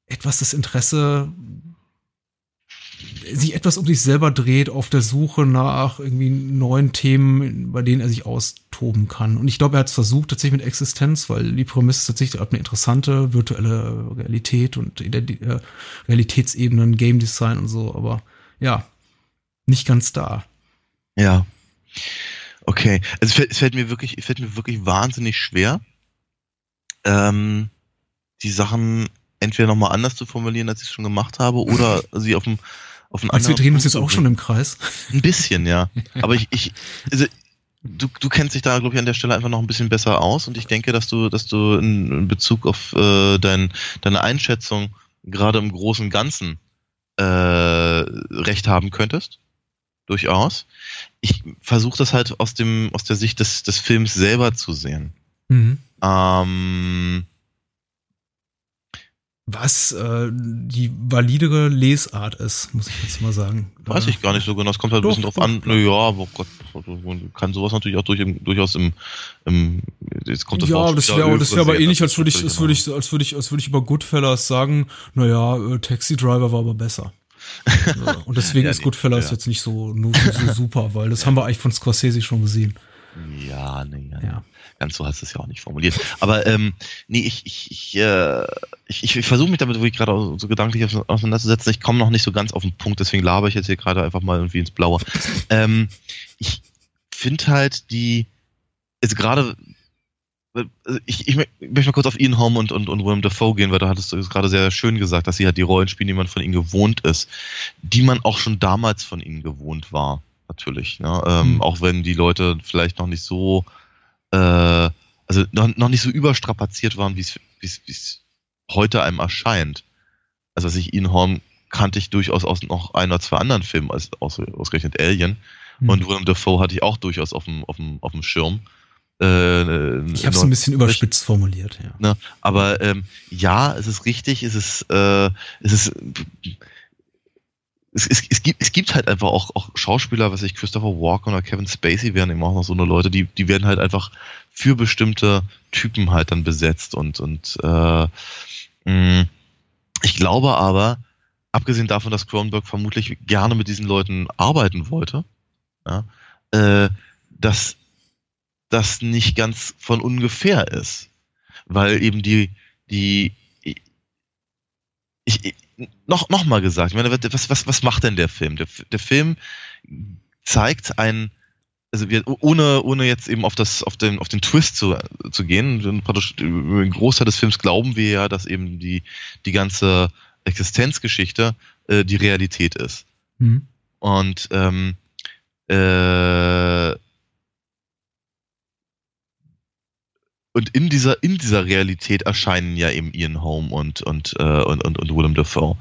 etwas das Interesse sich etwas um sich selber dreht auf der Suche nach irgendwie neuen Themen, bei denen er sich austoben kann. Und ich glaube, er hat es versucht tatsächlich mit Existenz, weil die Prämisse tatsächlich eine interessante virtuelle Realität und äh, Realitätsebenen, Game Design und so, aber ja, nicht ganz da. Ja. Okay. Also es fällt, es fällt mir wirklich, es fällt mir wirklich wahnsinnig schwer, ähm, die Sachen entweder nochmal anders zu formulieren, als ich es schon gemacht habe, oder sie auf dem auf einen also wir drehen uns jetzt auch schon im Kreis. Ein bisschen, ja. Aber ich, ich also du, du kennst dich da, glaube ich, an der Stelle einfach noch ein bisschen besser aus und ich denke, dass du, dass du in, in Bezug auf äh, dein, deine Einschätzung gerade im großen Ganzen äh, recht haben könntest. Durchaus. Ich versuche das halt aus dem, aus der Sicht des, des Films selber zu sehen. Mhm. Ähm, was äh, die validere Lesart ist, muss ich jetzt mal sagen. Weiß ich gar nicht so genau. Es kommt halt doch, ein bisschen drauf an. Naja, oh Gott, kann sowas natürlich auch durch, durchaus im, im jetzt kommt das Ja, das wäre das wär aber ähnlich, als würde ich, als würde ich, als würde ich, als würde ich über Goodfellas sagen, naja, äh, Taxi Driver war aber besser. ja, und deswegen ja, ist Goodfellas ja. jetzt nicht so, nur so super, weil das haben wir eigentlich von Scorsese schon gesehen. Ja, nee, ja. ja. Ganz so hast du es ja auch nicht formuliert. Aber ähm, nee, ich, ich, ich, äh, ich, ich, ich versuche mich damit wirklich gerade so gedanklich auseinanderzusetzen. Ich komme noch nicht so ganz auf den Punkt, deswegen laber ich jetzt hier gerade einfach mal irgendwie ins Blaue. Ähm, ich finde halt die, jetzt gerade, ich, ich, möchte mal kurz auf Ian Holm und, und, und Willem Dafoe gehen, weil da hattest du gerade sehr schön gesagt, dass sie halt die Rollen spielen, die man von ihnen gewohnt ist, die man auch schon damals von ihnen gewohnt war natürlich. Ne? Ähm, mhm. Auch wenn die Leute vielleicht noch nicht so, äh, also noch, noch nicht so überstrapaziert waren, wie es heute einem erscheint. Also was ich Ian Horn kannte ich durchaus aus noch ein oder zwei anderen Filmen, als aus, ausgerechnet Alien. Mhm. Und Willem Dafoe hatte ich auch durchaus auf dem, auf dem, auf dem Schirm. Äh, ich habe es ein bisschen überspitzt formuliert, ja. Ne? Aber ähm, ja, es ist richtig, es ist, äh, es ist es, es, es, gibt, es gibt halt einfach auch, auch Schauspieler, was ich, Christopher Walker oder Kevin Spacey werden eben auch noch so eine Leute, die, die werden halt einfach für bestimmte Typen halt dann besetzt und, und äh, mh, mm, ich glaube aber, abgesehen davon, dass Cronenberg vermutlich gerne mit diesen Leuten arbeiten wollte, ja, äh, dass das nicht ganz von ungefähr ist. Weil eben die, die ich, noch, noch mal gesagt, ich meine, was, was, was macht denn der Film? Der, der Film zeigt ein, also wir, ohne, ohne jetzt eben auf das, auf den, auf den Twist zu, zu gehen, praktisch den Großteil des Films glauben wir ja, dass eben die, die ganze Existenzgeschichte äh, die Realität ist. Mhm. Und ähm, äh, und in dieser, in dieser Realität erscheinen ja eben Ian Holm und, und, äh, und, und, und Willem Dafoe.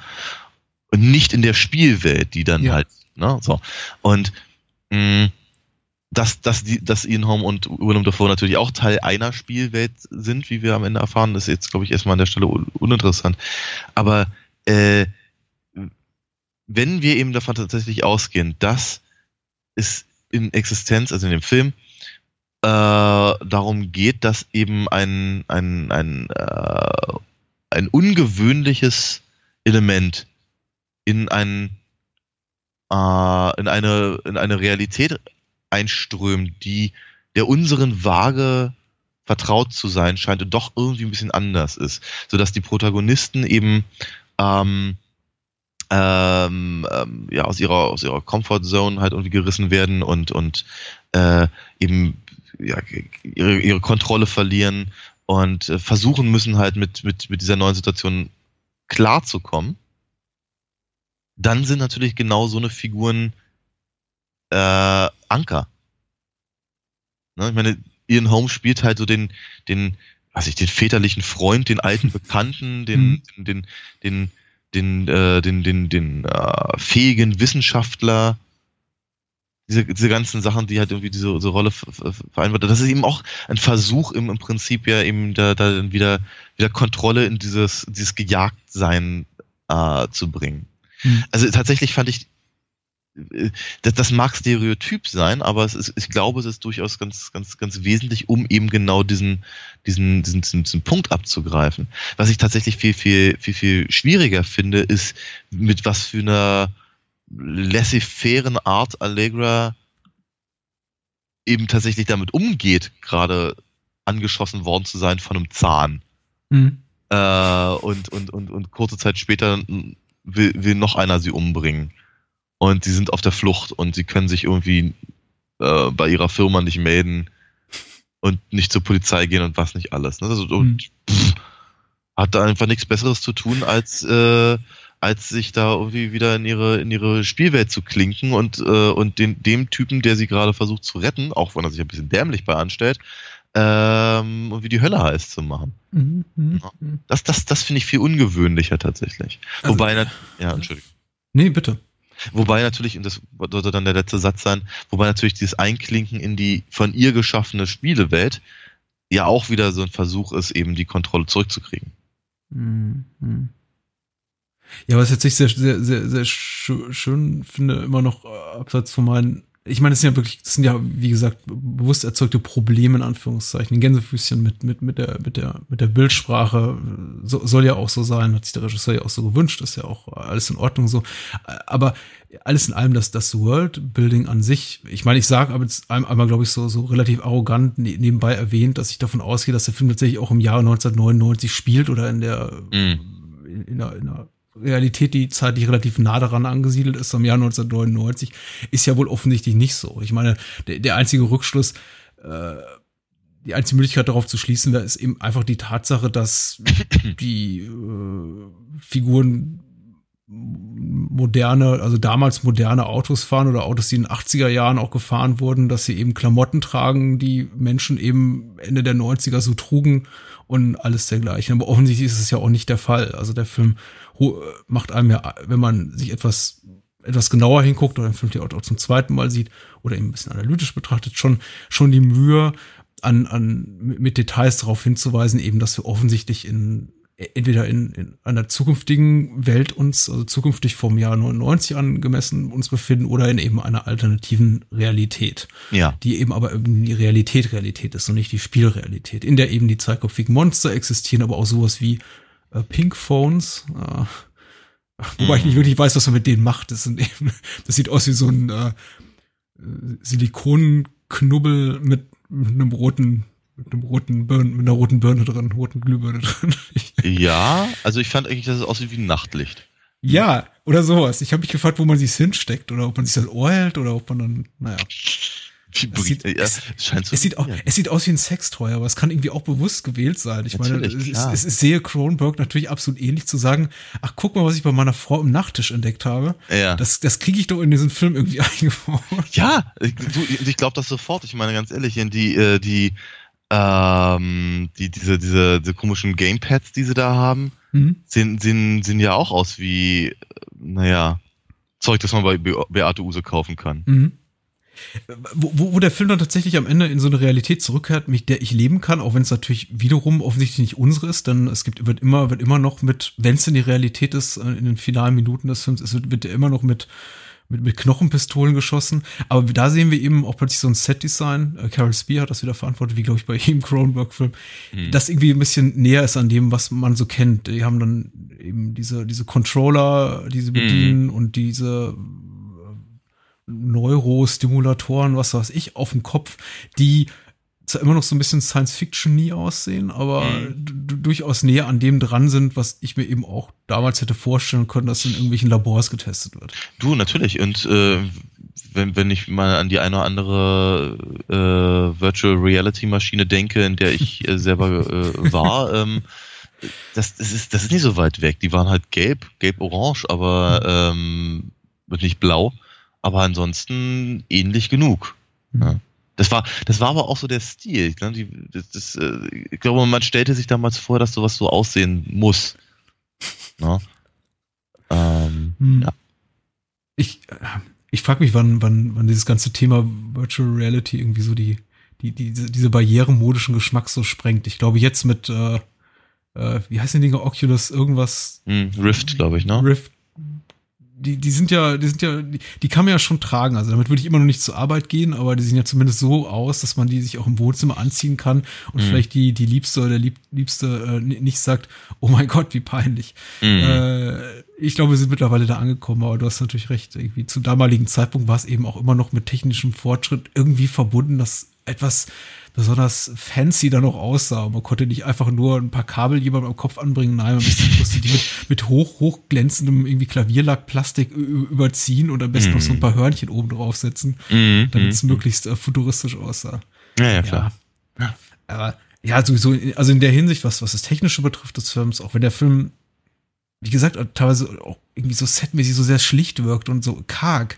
Und nicht in der Spielwelt, die dann ja. halt, ne, so. Und mh, mm, dass, dass, die, dass Ian Holm und Willem Dafoe natürlich auch Teil einer Spielwelt sind, wie wir am Ende erfahren, ist jetzt, glaube ich, erstmal an der Stelle uninteressant. Aber äh, wenn wir eben davon tatsächlich ausgehen, dass es in Existenz, also in dem Film, äh, darum geht, dass eben ein, ein, ein, äh, ein ungewöhnliches Element in ein äh, in eine in eine Realität einströmt, die der unseren vage vertraut zu sein scheint und doch irgendwie ein bisschen anders ist, sodass die Protagonisten eben ähm, ähm, ähm, ja aus ihrer aus ihrer Comfortzone halt irgendwie gerissen werden und und äh, eben ja, ihre, ihre Kontrolle verlieren und äh, versuchen müssen halt mit mit mit dieser neuen Situation klarzukommen. Dann sind natürlich genau so eine Figuren äh, Anker. Ne? Ich meine, Ian Holmes spielt halt so den den weiß ich den väterlichen Freund, den alten Bekannten, den mhm. den den, den den, äh, den, den, den äh, fähigen Wissenschaftler, diese, diese ganzen Sachen, die halt irgendwie diese, diese Rolle vereinbart. Das ist eben auch ein Versuch im, im Prinzip ja eben da, da wieder, wieder Kontrolle in dieses, dieses Gejagtsein äh, zu bringen. Mhm. Also tatsächlich fand ich das, das mag Stereotyp sein, aber es ist, ich glaube, es ist durchaus ganz, ganz, ganz wesentlich, um eben genau diesen, diesen, diesen, diesen, diesen Punkt abzugreifen. Was ich tatsächlich viel, viel, viel, viel schwieriger finde, ist, mit was für einer laissez-fairen Art Allegra eben tatsächlich damit umgeht, gerade angeschossen worden zu sein von einem Zahn. Mhm. Äh, und, und, und, und kurze Zeit später will, will noch einer sie umbringen und sie sind auf der Flucht und sie können sich irgendwie äh, bei ihrer Firma nicht melden und nicht zur Polizei gehen und was nicht alles. Ne? Also, mhm. pff, hat da einfach nichts Besseres zu tun, als, äh, als sich da irgendwie wieder in ihre, in ihre Spielwelt zu klinken und, äh, und den, dem Typen, der sie gerade versucht zu retten, auch wenn er sich ein bisschen dämlich bei anstellt, ähm, und wie die Hölle heißt zu machen. Mhm, mh, mh. Das, das, das finde ich viel ungewöhnlicher tatsächlich. Also, Wobei, ja, Entschuldigung. Nee, bitte. Wobei natürlich, und das sollte dann der letzte Satz sein, wobei natürlich dieses Einklinken in die von ihr geschaffene Spielewelt ja auch wieder so ein Versuch ist, eben die Kontrolle zurückzukriegen. Mhm. Ja, was jetzt ich sehr, sehr, sehr, sehr schön finde, immer noch äh, abseits von meinen ich meine, es sind ja wirklich, das sind ja, wie gesagt, bewusst erzeugte Probleme in Anführungszeichen. Gänsefüßchen mit, mit, mit der, mit der, mit der Bildsprache so, soll ja auch so sein, hat sich der Regisseur ja auch so gewünscht, ist ja auch alles in Ordnung so. Aber alles in allem, das, das Worldbuilding an sich, ich meine, ich sage aber jetzt einmal, glaube ich, so, so relativ arrogant ne, nebenbei erwähnt, dass ich davon ausgehe, dass der Film tatsächlich auch im Jahre 1999 spielt oder in der, mm. in, in, der, in der Realität, die zeitlich relativ nah daran angesiedelt ist, am Jahr 1999, ist ja wohl offensichtlich nicht so. Ich meine, der, der einzige Rückschluss, äh, die einzige Möglichkeit darauf zu schließen wäre, ist eben einfach die Tatsache, dass die äh, Figuren moderne, also damals moderne Autos fahren oder Autos, die in den 80er Jahren auch gefahren wurden, dass sie eben Klamotten tragen, die Menschen eben Ende der 90er so trugen und alles dergleichen. Aber offensichtlich ist es ja auch nicht der Fall. Also der Film macht einem ja, wenn man sich etwas etwas genauer hinguckt oder den Film auch zum zweiten Mal sieht oder eben ein bisschen analytisch betrachtet, schon, schon die Mühe, an, an, mit Details darauf hinzuweisen, eben, dass wir offensichtlich in, entweder in, in einer zukünftigen Welt uns, also zukünftig vom Jahr 99 angemessen uns befinden oder in eben einer alternativen Realität. Ja. Die eben aber eben die Realität Realität ist und nicht die Spielrealität, in der eben die zweiköpfigen Monster existieren, aber auch sowas wie äh, Pink Phones. Äh, wobei mhm. ich nicht wirklich weiß, was man mit denen macht. Das, sind eben, das sieht aus wie so ein äh, Silikonknubbel mit, mit einem roten mit einem roten Birne, mit einer roten Birne drin, roten Glühbirne drin. ja, also ich fand eigentlich, dass es aussieht wie ein Nachtlicht. Ja, oder sowas. Ich habe mich gefragt, wo man sich hinsteckt oder ob man sich das Ohr hält oder ob man dann, naja. Es sieht, ja, es, so es, sieht auch, es sieht aus wie ein Sextoy, aber es kann irgendwie auch bewusst gewählt sein. Ich natürlich, meine, es, es, es sehe Cronenberg natürlich absolut ähnlich zu sagen, ach, guck mal, was ich bei meiner Frau im Nachttisch entdeckt habe. Ja. Das, das kriege ich doch in diesen Film irgendwie eingebaut. Ja, ich, ich glaube das sofort. Ich meine, ganz ehrlich, die, äh, die, ähm, die, diese, diese, diese komischen Gamepads, die sie da haben, mhm. sehen, sehen, sehen ja auch aus wie, naja, Zeug, das man bei Beate Use kaufen kann. Mhm. Wo, wo der Film dann tatsächlich am Ende in so eine Realität zurückkehrt, mit der ich leben kann, auch wenn es natürlich wiederum offensichtlich nicht unsere ist, denn es gibt, wird immer, wird immer noch mit, wenn es in die Realität ist, äh, in den finalen Minuten des Films, es wird, wird immer noch mit, mit, mit Knochenpistolen geschossen. Aber da sehen wir eben auch plötzlich so ein Set-Design. Äh, Carol Spear hat das wieder verantwortet, wie glaube ich bei jedem Cronenberg-Film, mhm. das irgendwie ein bisschen näher ist an dem, was man so kennt. Die haben dann eben diese, diese Controller, die sie bedienen mhm. und diese Neurostimulatoren, was weiß ich, auf dem Kopf, die zwar immer noch so ein bisschen Science-Fiction nie aussehen, aber mhm. durchaus näher an dem dran sind, was ich mir eben auch damals hätte vorstellen können, dass in irgendwelchen Labors getestet wird. Du, natürlich. Und äh, wenn, wenn ich mal an die eine oder andere äh, Virtual Reality Maschine denke, in der ich äh, selber äh, war, ähm, das, das, ist, das ist nicht so weit weg. Die waren halt gelb, gelb-orange, aber ähm, nicht blau aber ansonsten ähnlich genug. Mhm. Ja. Das war, das war aber auch so der Stil. Ne? Die, das, das, äh, ich glaube, man stellte sich damals vor, dass sowas so aussehen muss. Ne? Ähm, hm. ja. Ich, ich frage mich, wann, wann, wann dieses ganze Thema Virtual Reality irgendwie so die, die, die diese barrieremodischen Geschmack so sprengt. Ich glaube, jetzt mit, äh, äh, wie heißt die Dinge, Oculus, irgendwas? Hm, Rift, glaube ich, ne? Rift, die, die sind ja, die sind ja, die, die kann man ja schon tragen. Also damit würde ich immer noch nicht zur Arbeit gehen, aber die sehen ja zumindest so aus, dass man die sich auch im Wohnzimmer anziehen kann und mhm. vielleicht die, die Liebste oder der Lieb, Liebste äh, nicht sagt, oh mein Gott, wie peinlich. Mhm. Äh, ich glaube, wir sind mittlerweile da angekommen, aber du hast natürlich recht. Irgendwie zum damaligen Zeitpunkt war es eben auch immer noch mit technischem Fortschritt irgendwie verbunden, dass etwas besonders fancy da noch aussah. Man konnte nicht einfach nur ein paar Kabel jemandem am Kopf anbringen, nein, man musste die mit, mit hoch, hoch glänzendem irgendwie Klavierlackplastik überziehen und am besten mm. noch so ein paar Hörnchen oben draufsetzen, mm, damit es mm, möglichst äh, futuristisch aussah. Ja, ja, klar. Ja. Aber ja, sowieso, also in der Hinsicht, was, was das Technische betrifft des Films, auch wenn der Film, wie gesagt, teilweise auch irgendwie so setmäßig so sehr schlicht wirkt und so karg,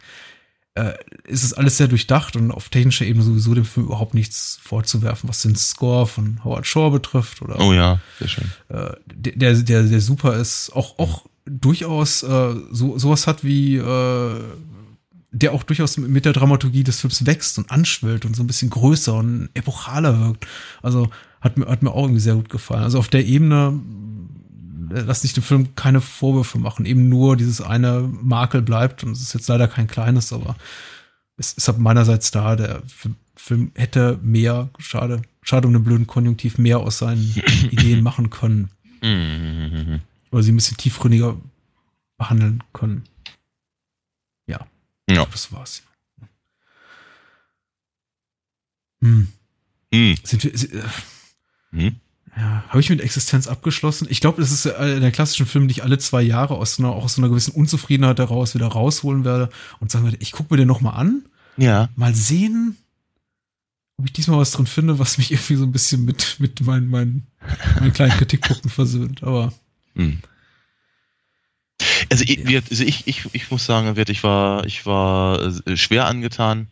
äh, ist es alles sehr durchdacht und auf technischer Ebene sowieso dem Film überhaupt nichts vorzuwerfen, was den Score von Howard Shaw betrifft. Oder, oh ja, sehr schön. Äh, der, der, der super ist, auch, auch durchaus äh, so, sowas hat wie äh, der auch durchaus mit der Dramaturgie des Films wächst und anschwillt und so ein bisschen größer und epochaler wirkt. Also hat mir, hat mir auch irgendwie sehr gut gefallen. Also auf der Ebene lass sich dem Film keine Vorwürfe machen. Eben nur dieses eine Makel bleibt und es ist jetzt leider kein kleines, aber es ist ab meinerseits da. Der Film hätte mehr, schade, schade um den blöden Konjunktiv, mehr aus seinen Ideen machen können. Oder sie ein bisschen tiefgründiger behandeln können. Ja. Ja. Das war's. Hm. Hm. Sind wir, äh, hm? Ja, habe ich mit Existenz abgeschlossen? Ich glaube, das ist einer der klassischen Filme, die ich alle zwei Jahre aus einer, auch aus einer gewissen Unzufriedenheit heraus wieder rausholen werde und sagen werde, ich gucke mir den noch mal an. Ja. Mal sehen, ob ich diesmal was drin finde, was mich irgendwie so ein bisschen mit, mit meinen, meinen, meinen kleinen Kritikpunkten versöhnt. Aber. Hm. Also, ich, ja. also ich, ich, ich muss sagen, ich war, ich war äh, schwer angetan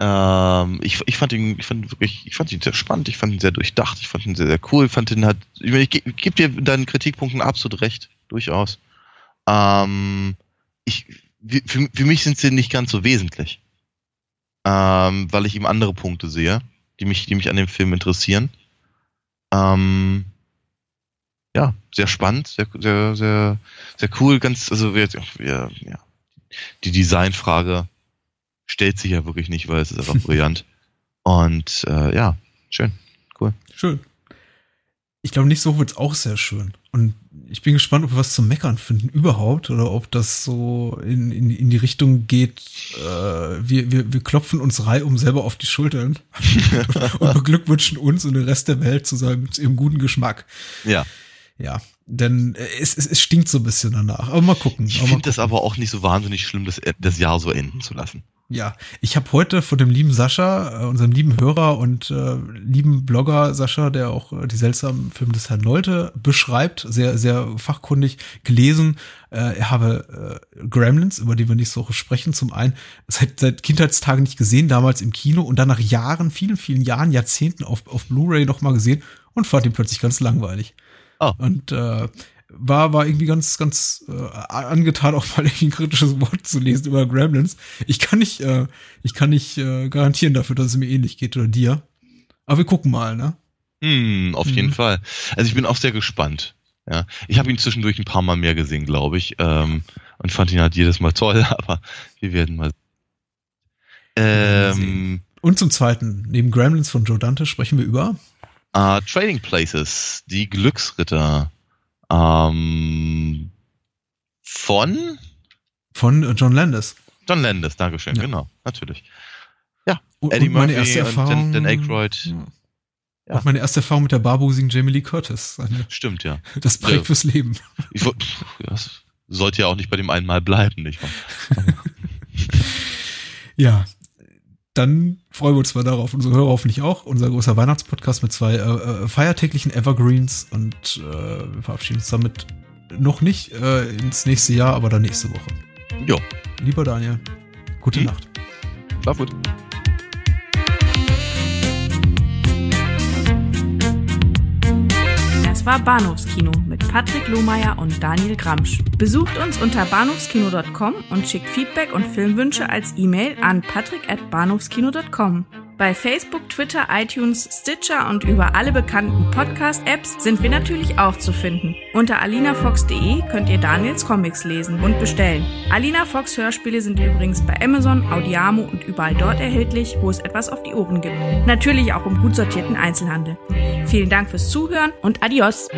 ähm, ich, ich fand ihn, ich fand wirklich, ich fand ihn sehr spannend, ich fand ihn sehr durchdacht, ich fand ihn sehr, sehr cool, ich fand ihn halt, ich, ich, ich gebe dir deinen Kritikpunkten absolut recht, durchaus. Ähm, ich, für, für mich sind sie nicht ganz so wesentlich. Ähm, weil ich eben andere Punkte sehe, die mich, die mich an dem Film interessieren. Ähm, ja, sehr spannend, sehr, sehr, sehr, sehr cool, ganz, also ja, ja, die Designfrage stellt sich ja wirklich nicht, weil es ist einfach brillant. Und äh, ja, schön, cool. Schön. Ich glaube, nächste Woche wird es auch sehr schön. Und ich bin gespannt, ob wir was zum Meckern finden überhaupt oder ob das so in, in, in die Richtung geht, äh, wir, wir, wir klopfen uns reihum selber auf die Schultern und beglückwünschen uns und den Rest der Welt zu seinem, zu ihrem guten Geschmack. Ja. Ja, denn es, es, es stinkt so ein bisschen danach. Aber mal gucken. Ich finde es aber auch nicht so wahnsinnig schlimm, das, das Jahr so enden zu lassen. Ja, ich habe heute von dem lieben Sascha, äh, unserem lieben Hörer und äh, lieben Blogger Sascha, der auch äh, die seltsamen Filme des Herrn Leute beschreibt, sehr, sehr fachkundig gelesen. Äh, er habe äh, Gremlins, über die wir nicht so sprechen, zum einen seit, seit Kindheitstagen nicht gesehen, damals im Kino und dann nach Jahren, vielen, vielen Jahren, Jahrzehnten auf, auf Blu-ray nochmal gesehen und fand ihn plötzlich ganz langweilig. Oh. Und äh, war, war irgendwie ganz, ganz äh, angetan, auch mal ein kritisches Wort zu lesen über Gremlins. Ich kann nicht, äh, ich kann nicht äh, garantieren dafür, dass es mir ähnlich geht oder dir. Aber wir gucken mal, ne? Hm, auf hm. jeden Fall. Also ich bin auch sehr gespannt. Ja, ich habe ihn zwischendurch ein paar Mal mehr gesehen, glaube ich, ähm, und fand ihn halt jedes Mal toll. Aber wir werden mal. Ähm, und zum Zweiten, neben Gremlins von Joe Dante sprechen wir über uh, Trading Places, die Glücksritter. Ähm, von? Von äh, John Landis. John Landis, Dankeschön, ja. genau, natürlich. Ja, und, Eddie und meine Murphy erste Erfahrung, und Dan, Dan Aykroyd. Ja. Ja. Auch meine erste Erfahrung mit der barbusigen Jamie Lee Curtis. Eine, Stimmt, ja. Das prägt ja. fürs Leben. Ich, das sollte ja auch nicht bei dem einen Mal bleiben, nicht wahr? ja, dann freuen wir uns mal darauf, unsere Hörer hoffentlich auch. Unser großer Weihnachtspodcast mit zwei äh, äh, feiertäglichen Evergreens und äh, wir verabschieden uns damit noch nicht äh, ins nächste Jahr, aber dann nächste Woche. Jo. Lieber Daniel, gute hm. Nacht. Schlaf gut. Das war Bahnhofskino mit Patrick Lohmeier und Daniel Gramsch. Besucht uns unter bahnhofskino.com und schickt Feedback und Filmwünsche als E-Mail an patrick@bahnhofskino.com. Bei Facebook, Twitter, iTunes, Stitcher und über alle bekannten Podcast-Apps sind wir natürlich auch zu finden. Unter alinafox.de könnt ihr Daniels Comics lesen und bestellen. Alina Fox Hörspiele sind übrigens bei Amazon, Audiamo und überall dort erhältlich, wo es etwas auf die Ohren gibt. Natürlich auch im gut sortierten Einzelhandel. Vielen Dank fürs Zuhören und adios.